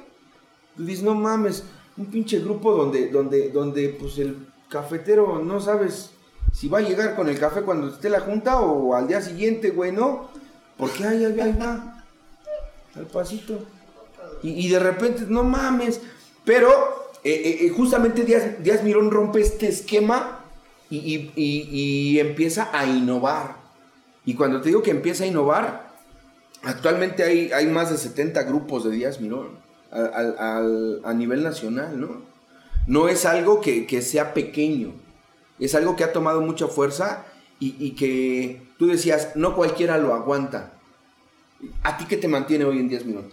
tú dices, no mames, un pinche grupo donde, donde, donde pues el cafetero no sabes si va a llegar con el café cuando esté la junta o al día siguiente, güey, ¿no? Porque ahí, ahí, ahí al pasito. Y, de repente, no mames. Pero eh, eh, eh, justamente Díaz, Mirón rompe este esquema y, empieza a innovar. Y cuando te digo que empieza a innovar, actualmente hay más de 70 grupos de Díaz Mirón a, nivel nacional, ¿no? No es algo que, sea pequeño, es algo que ha tomado mucha fuerza y, y, que tú decías, no cualquiera lo aguanta. ¿A ti qué te mantiene hoy en Díaz Mirón?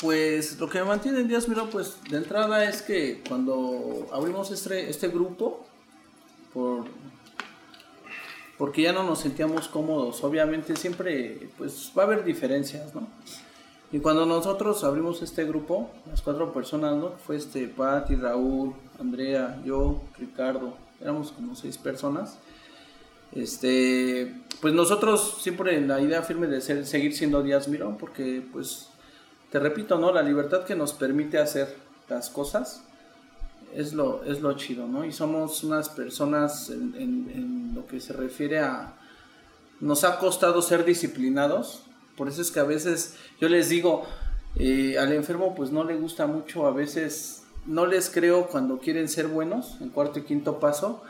Pues lo que me mantiene en Díaz Mirón, pues de entrada es que cuando abrimos este, este grupo, por porque ya no nos sentíamos cómodos. Obviamente siempre pues va a haber diferencias, ¿no? Y cuando nosotros abrimos este grupo, las cuatro personas, ¿no? Fue este Patti, Raúl, Andrea, yo, Ricardo, éramos como seis personas. Este, pues nosotros siempre en la idea firme de seguir siendo Díaz Mirón, porque pues te repito, ¿no? La libertad que nos permite hacer las cosas es lo, es lo chido, ¿no? Y somos unas personas en, en, lo que se refiere a... Nos ha costado ser disciplinados, por eso es que a veces yo les digo, eh, al enfermo pues no le gusta mucho, a veces no les creo cuando quieren ser buenos, en cuarto y quinto paso,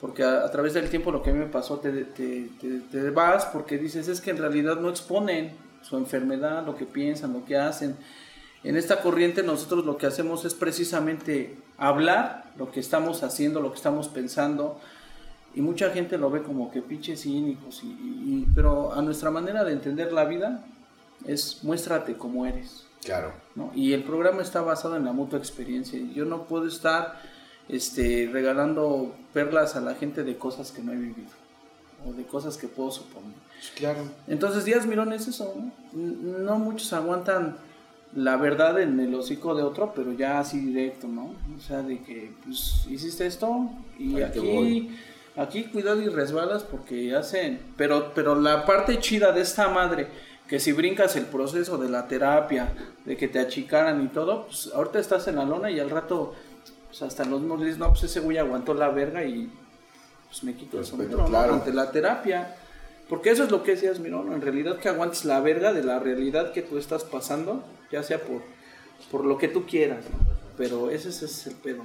porque a, través del tiempo lo que a mí me pasó, te, te, te, te porque dices, es que en realidad no exponen su enfermedad, lo que piensan, lo que hacen en esta corriente nosotros lo que hacemos es precisamente hablar lo que estamos haciendo, lo que estamos pensando, y mucha gente lo ve como que pinches cínicos, y, pero a nuestra manera de entender la vida es muéstrate como eres. Claro. ¿no? Y el programa está basado en la mutua experiencia. Yo no puedo estar este, regalando perlas a la gente de cosas que no he vivido o de cosas que puedo suponer. Claro. Entonces, Díaz Mirón es eso. ¿no? no muchos aguantan la verdad en el hocico de otro, pero ya así directo, ¿no? O sea, de que, pues, hiciste esto y aquí, aquí cuidado y resbalas porque hacen, pero, pero la parte chida de esta madre, que si brincas el proceso de la terapia, de que te achicaran y todo, pues ahorita estás en la lona y al rato, pues hasta los mismos no, pues ese güey aguantó la verga y pues me quito el sombrero claro. ante la terapia. Porque eso es lo que decías, Mirón, en realidad que aguantes la verga de la realidad que tú estás pasando ya sea por, por lo que tú quieras, pero ese, es el pedo.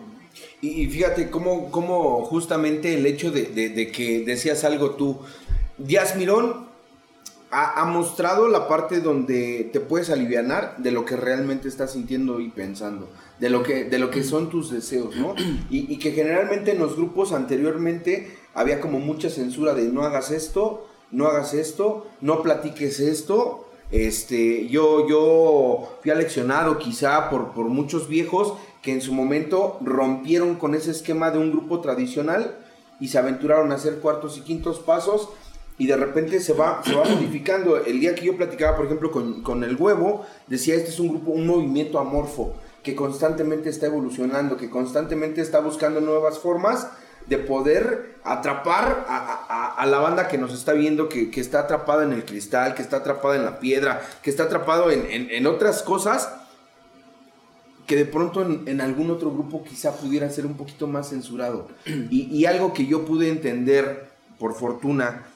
Y, fíjate cómo, cómo, justamente el hecho de, que decías algo tú, Díaz Mirón ha, mostrado la parte donde te puedes aliviar de lo que realmente estás sintiendo y pensando, de lo que, de lo que son tus deseos, ¿no? Y, y que generalmente en los grupos anteriormente había como mucha censura de no hagas esto, no hagas esto, no platiques esto, este, yo, yo fui aleccionado quizá por, por muchos viejos que en su momento rompieron con ese esquema de un grupo tradicional y se aventuraron a hacer cuartos y quintos pasos y de repente se va, se va modificando. El día que yo platicaba, por ejemplo, con, con, el huevo, decía, este es un grupo, un movimiento amorfo que constantemente está evolucionando, que constantemente está buscando nuevas formas de poder atrapar a, la banda que nos está viendo, que, está atrapada en el cristal, que está atrapada en la piedra, que está atrapado en, otras cosas, que de pronto en, algún otro grupo quizá pudiera ser un poquito más censurado. Y, algo que yo pude entender, por fortuna,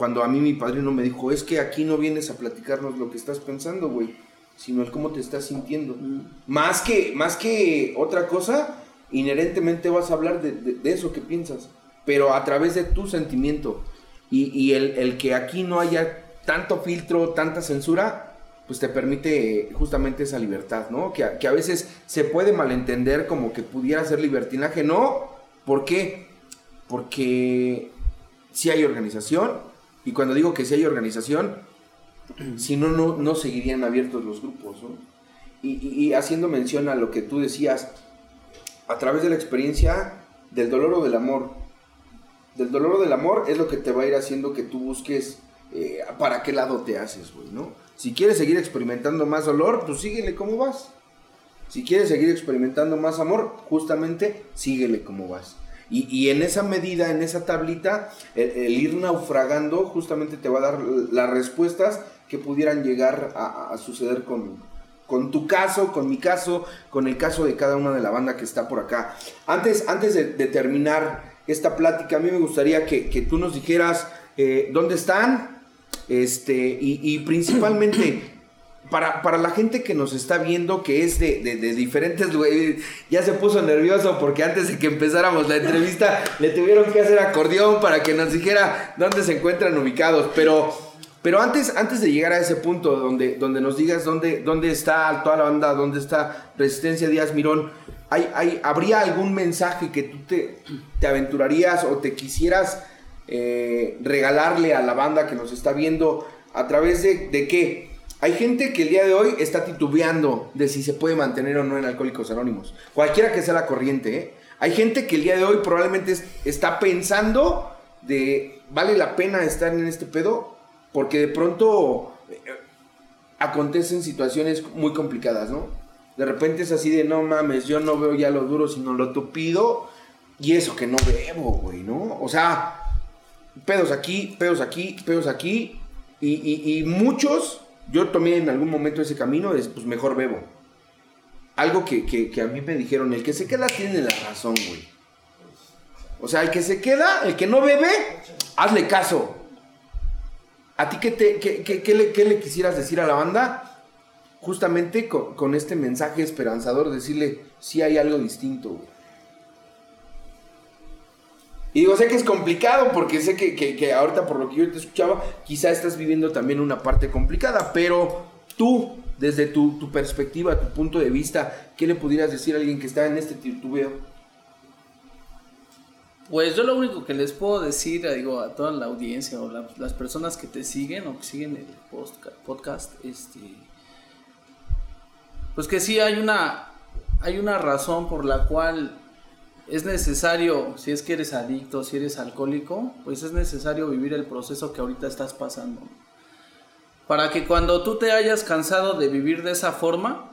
cuando a mí mi padrino me dijo, es que aquí no vienes a platicarnos lo que estás pensando, güey, sino el cómo te estás sintiendo. Mm. Más que, más que otra cosa, inherentemente vas a hablar de, eso que piensas, pero a través de tu sentimiento. Y, el, que aquí no haya tanto filtro, tanta censura, pues te permite justamente esa libertad, ¿no? Que, que a veces se puede malentender como que pudiera ser libertinaje, no. ¿Por qué? Porque si hay organización, y cuando digo que si hay organización, si no, no, no seguirían abiertos los grupos, ¿no? Y, y haciendo mención a lo que tú decías, a través de la experiencia del dolor o del amor. Del dolor o del amor es lo que te va a ir haciendo que tú busques eh, para qué lado te haces, güey, ¿no? Si quieres seguir experimentando más dolor, pues síguele como vas. Si quieres seguir experimentando más amor, justamente síguele como vas. Y, en esa medida, en esa tablita, el, ir naufragando justamente te va a dar las respuestas que pudieran llegar a, suceder con, con tu caso, con mi caso, con el caso de cada una de la banda que está por acá. Antes, antes de, terminar esta plática, a mí me gustaría que, tú nos dijeras eh, dónde están este, y, principalmente... Para, para, la gente que nos está viendo, que es de, de, diferentes lugares, ya se puso nervioso porque antes de que empezáramos la entrevista le tuvieron que hacer acordeón para que nos dijera dónde se encuentran ubicados. Pero pero antes, antes de llegar a ese punto donde, donde nos digas dónde, dónde está toda la banda, dónde está Resistencia Díaz Mirón, ¿hay, hay, ¿habría algún mensaje que tú te, te aventurarías o te quisieras eh, regalarle a la banda que nos está viendo a través de, de qué? Hay gente que el día de hoy está titubeando de si se puede mantener o no en Alcohólicos Anónimos. Cualquiera que sea la corriente, ¿eh? Hay gente que el día de hoy probablemente está pensando de, ¿vale la pena estar en este pedo? Porque de pronto eh, acontecen situaciones muy complicadas, ¿no? De repente es así de, no mames, yo no veo ya lo duro, sino lo tupido. Y eso que no bebo, güey, ¿no? O sea, pedos aquí, pedos aquí, pedos aquí. Y, muchos, yo tomé en algún momento ese camino, es pues mejor bebo. Algo que, que a mí me dijeron, el que se queda tiene la razón, güey. O sea, el que se queda, el que no bebe, hazle caso. ¿A ti qué, te, qué, le, quisieras decir a la banda? Justamente con, este mensaje esperanzador, decirle, si hay algo distinto. Y digo, sé que es complicado porque sé que, ahorita por lo que yo te escuchaba, quizá estás viviendo también una parte complicada, pero tú, desde tu, tu perspectiva, tu punto de vista, ¿qué le pudieras decir a alguien que está en este titubeo? Pues yo lo único que les puedo decir, digo, a toda la audiencia o las personas que te siguen o que siguen el podcast, este, pues que sí hay una, hay una razón por la cual es necesario, si es que eres adicto, si eres alcohólico, pues es necesario vivir el proceso que ahorita estás pasando. Para que cuando tú te hayas cansado de vivir de esa forma,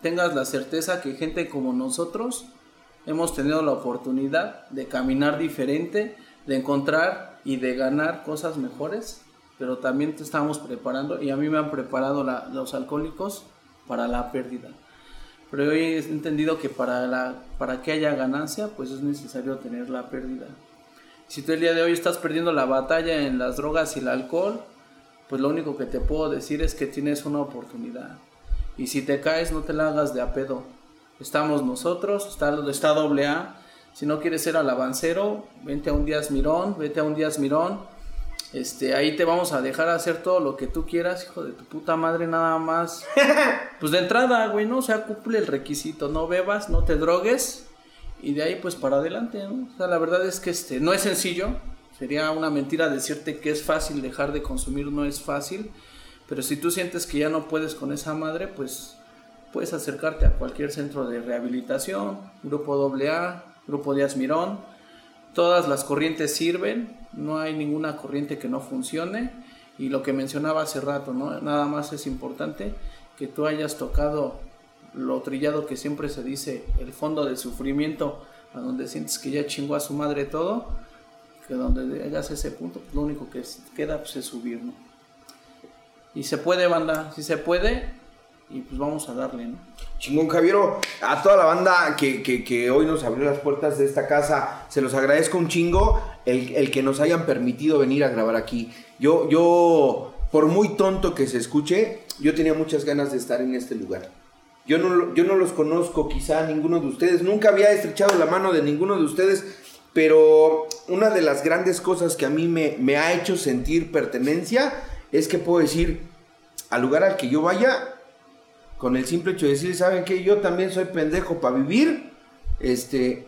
tengas la certeza que gente como nosotros hemos tenido la oportunidad de caminar diferente, de encontrar y de ganar cosas mejores, pero también te estamos preparando y a mí me han preparado los alcohólicos para la pérdida. Pero hoy he entendido que para, para que haya ganancia, pues es necesario tener la pérdida. Si tú el día de hoy estás perdiendo la batalla en las drogas y el alcohol, pues lo único que te puedo decir es que tienes una oportunidad. Y si te caes, no te la hagas de a pedo estamos nosotros, está, está doble A. Si no quieres ser alabancero, vente a un Díaz Mirón, vete a un Díaz Mirón. Este, ahí te vamos a dejar hacer todo lo que tú quieras, hijo de tu puta madre, nada más. Pues de entrada, güey, ¿no? O sea, cumple el requisito, no bebas, no te drogues. Y de ahí, pues para adelante, ¿no? O sea, la verdad es que este, no es sencillo. Sería una mentira decirte que es fácil dejar de consumir, no es fácil. Pero si tú sientes que ya no puedes con esa madre, pues puedes acercarte a cualquier centro de rehabilitación, grupo AA, grupo de Asmirón. Todas las corrientes sirven, no hay ninguna corriente que no funcione. Y lo que mencionaba hace rato, ¿no? nada más es importante que tú hayas tocado lo trillado que siempre se dice, el fondo del sufrimiento, a donde sientes que ya chingó a su madre todo, que donde llegas a ese punto, lo único que queda pues, es subir. Y se puede, banda, si se puede, y pues vamos a darle, ¿no? Chingón, Javiero. A toda la banda que, hoy nos abrió las puertas de esta casa, se los agradezco un chingo el, que nos hayan permitido venir a grabar aquí. Yo, yo, por muy tonto que se escuche, yo tenía muchas ganas de estar en este lugar. Yo no, yo no los conozco, quizá ninguno de ustedes. Nunca había estrechado la mano de ninguno de ustedes. Pero una de las grandes cosas que a mí me, me ha hecho sentir pertenencia es que puedo decir, al lugar al que yo vaya, con el simple hecho de decir, ¿saben qué? Yo también soy pendejo para vivir. Este,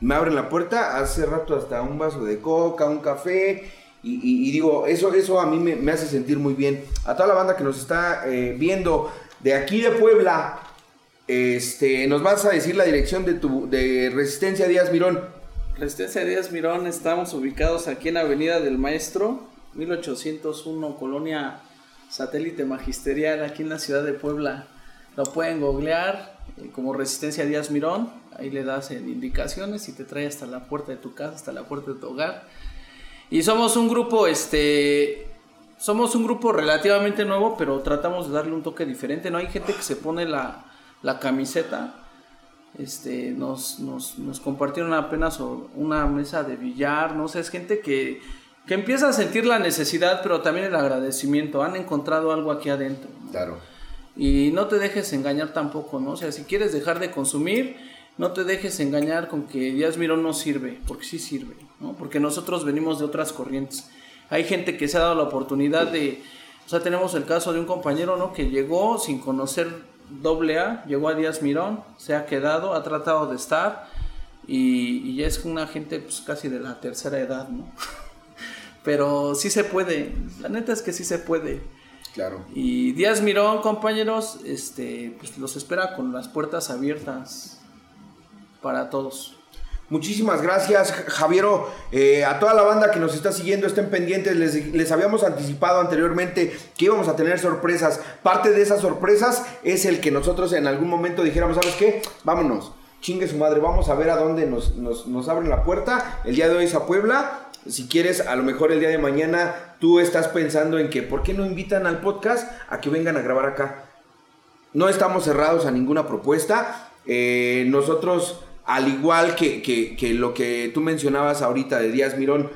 me abren la puerta, hace rato hasta un vaso de coca, un café. Y, digo, eso, eso a mí me, hace sentir muy bien. A toda la banda que nos está eh, viendo de aquí de Puebla, este, nos vas a decir la dirección de tu de Resistencia Díaz Mirón. Resistencia Díaz Mirón, estamos ubicados aquí en Avenida del Maestro, 1801, Colonia satélite magisterial aquí en la ciudad de Puebla. Lo pueden googlear eh, como Resistencia Díaz Mirón. Ahí le das indicaciones y te trae hasta la puerta de tu casa, hasta la puerta de tu hogar. Y somos un grupo, este, somos un grupo relativamente nuevo, pero tratamos de darle un toque diferente. No hay gente que se pone la, la camiseta. Este, nos, nos, nos compartieron apenas una mesa de billar, no sé, es gente que que empieza a sentir la necesidad, pero también el agradecimiento. Han encontrado algo aquí adentro. Claro. Y no te dejes engañar tampoco, ¿no? O sea, si quieres dejar de consumir, no te dejes engañar con que Díaz Mirón no sirve, porque sí sirve, ¿no? Porque nosotros venimos de otras corrientes. Hay gente que se ha dado la oportunidad de, o sea, tenemos el caso de un compañero, ¿no? Que llegó sin conocer doble A, llegó a Díaz Mirón, se ha quedado, ha tratado de estar y, y es una gente pues casi de la tercera edad, ¿no? Pero sí se puede, la neta es que sí se puede. Claro. Y Díaz Mirón, compañeros, este, pues los espera con las puertas abiertas. para todos. Muchísimas gracias, Javiero. Eh, a toda la banda que nos está siguiendo, estén pendientes. Les, les, habíamos anticipado anteriormente que íbamos a tener sorpresas. Parte de esas sorpresas es el que nosotros en algún momento dijéramos, ¿sabes qué? Vámonos, chingue su madre, vamos a ver a dónde nos, nos, nos abren la puerta. El día de hoy es a Puebla. Si quieres, a lo mejor el día de mañana tú estás pensando en que, ¿por qué no invitan al podcast a que vengan a grabar acá? No estamos cerrados a ninguna propuesta. Eh, nosotros al igual que, que, que, lo que tú mencionabas ahorita de Díaz Mirón,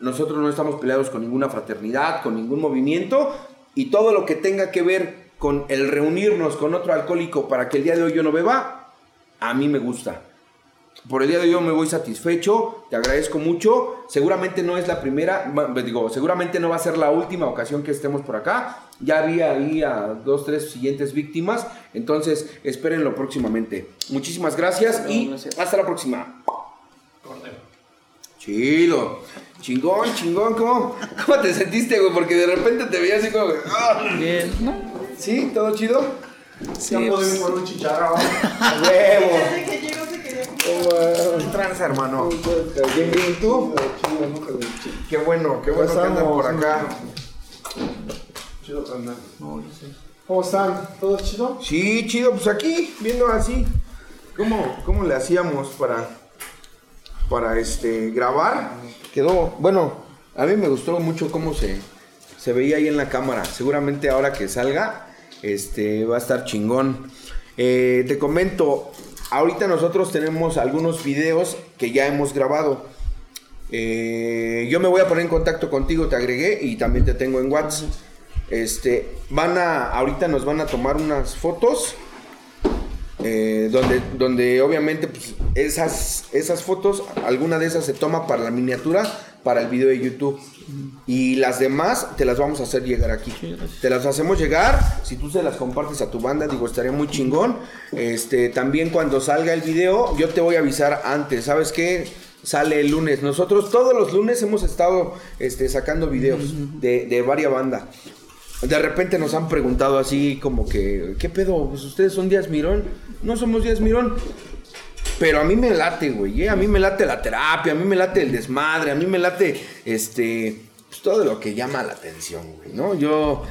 nosotros no estamos peleados con ninguna fraternidad, con ningún movimiento, y todo lo que tenga que ver con el reunirnos con otro alcohólico para que el día de hoy yo no beba, a mí me gusta. Por el día de hoy yo me voy satisfecho, te agradezco mucho. Seguramente no es la primera, digo, seguramente no va a ser la última ocasión que estemos por acá. Ya había ahí a dos, tres siguientes víctimas, entonces espérenlo próximamente. Muchísimas gracias y hasta la próxima. Chido. Chingón, chingón, ¿cómo, ¿cómo te sentiste, güey? Porque de repente te veía así como... Bien, ¿no? ¿Sí? ¿Todo chido? Sí, por un. Tranza, hermano. Bien, bien, ¿y tú? Qué bueno, qué bueno que andan por acá. Chido. ¿Cómo están? ¿Todo chido? Sí, chido, pues aquí, viendo así. ¿Cómo, cómo le hacíamos para, para este, grabar? Quedó, bueno, a mí me gustó mucho cómo se, se veía ahí en la cámara. Seguramente ahora que salga, este, va a estar chingón. Eh, te comento, ahorita nosotros tenemos algunos videos que ya hemos grabado. Eh, yo me voy a poner en contacto contigo, te agregué y también te tengo en WhatsApp. Este, van a, ahorita nos van a tomar unas fotos. Eh, donde, donde obviamente pues, esas, esas fotos, alguna de esas se toma para la miniatura, para el video de YouTube. Y las demás te las vamos a hacer llegar aquí. te las hacemos llegar. Si tú se las compartes a tu banda, digo, estaría muy chingón. Este, también cuando salga el video, yo te voy a avisar antes. ¿Sabes qué? Sale el lunes. Nosotros todos los lunes hemos estado este, sacando videos de, de varias bandas. De repente nos han preguntado así como que, ¿qué pedo? Pues ustedes son Díaz Mirón. No somos Díaz Mirón. Pero a mí me late, güey. ¿eh? A mí me late la terapia, a mí me late el desmadre, a mí me late este. Pues todo lo que llama la atención, güey, ¿no? Yo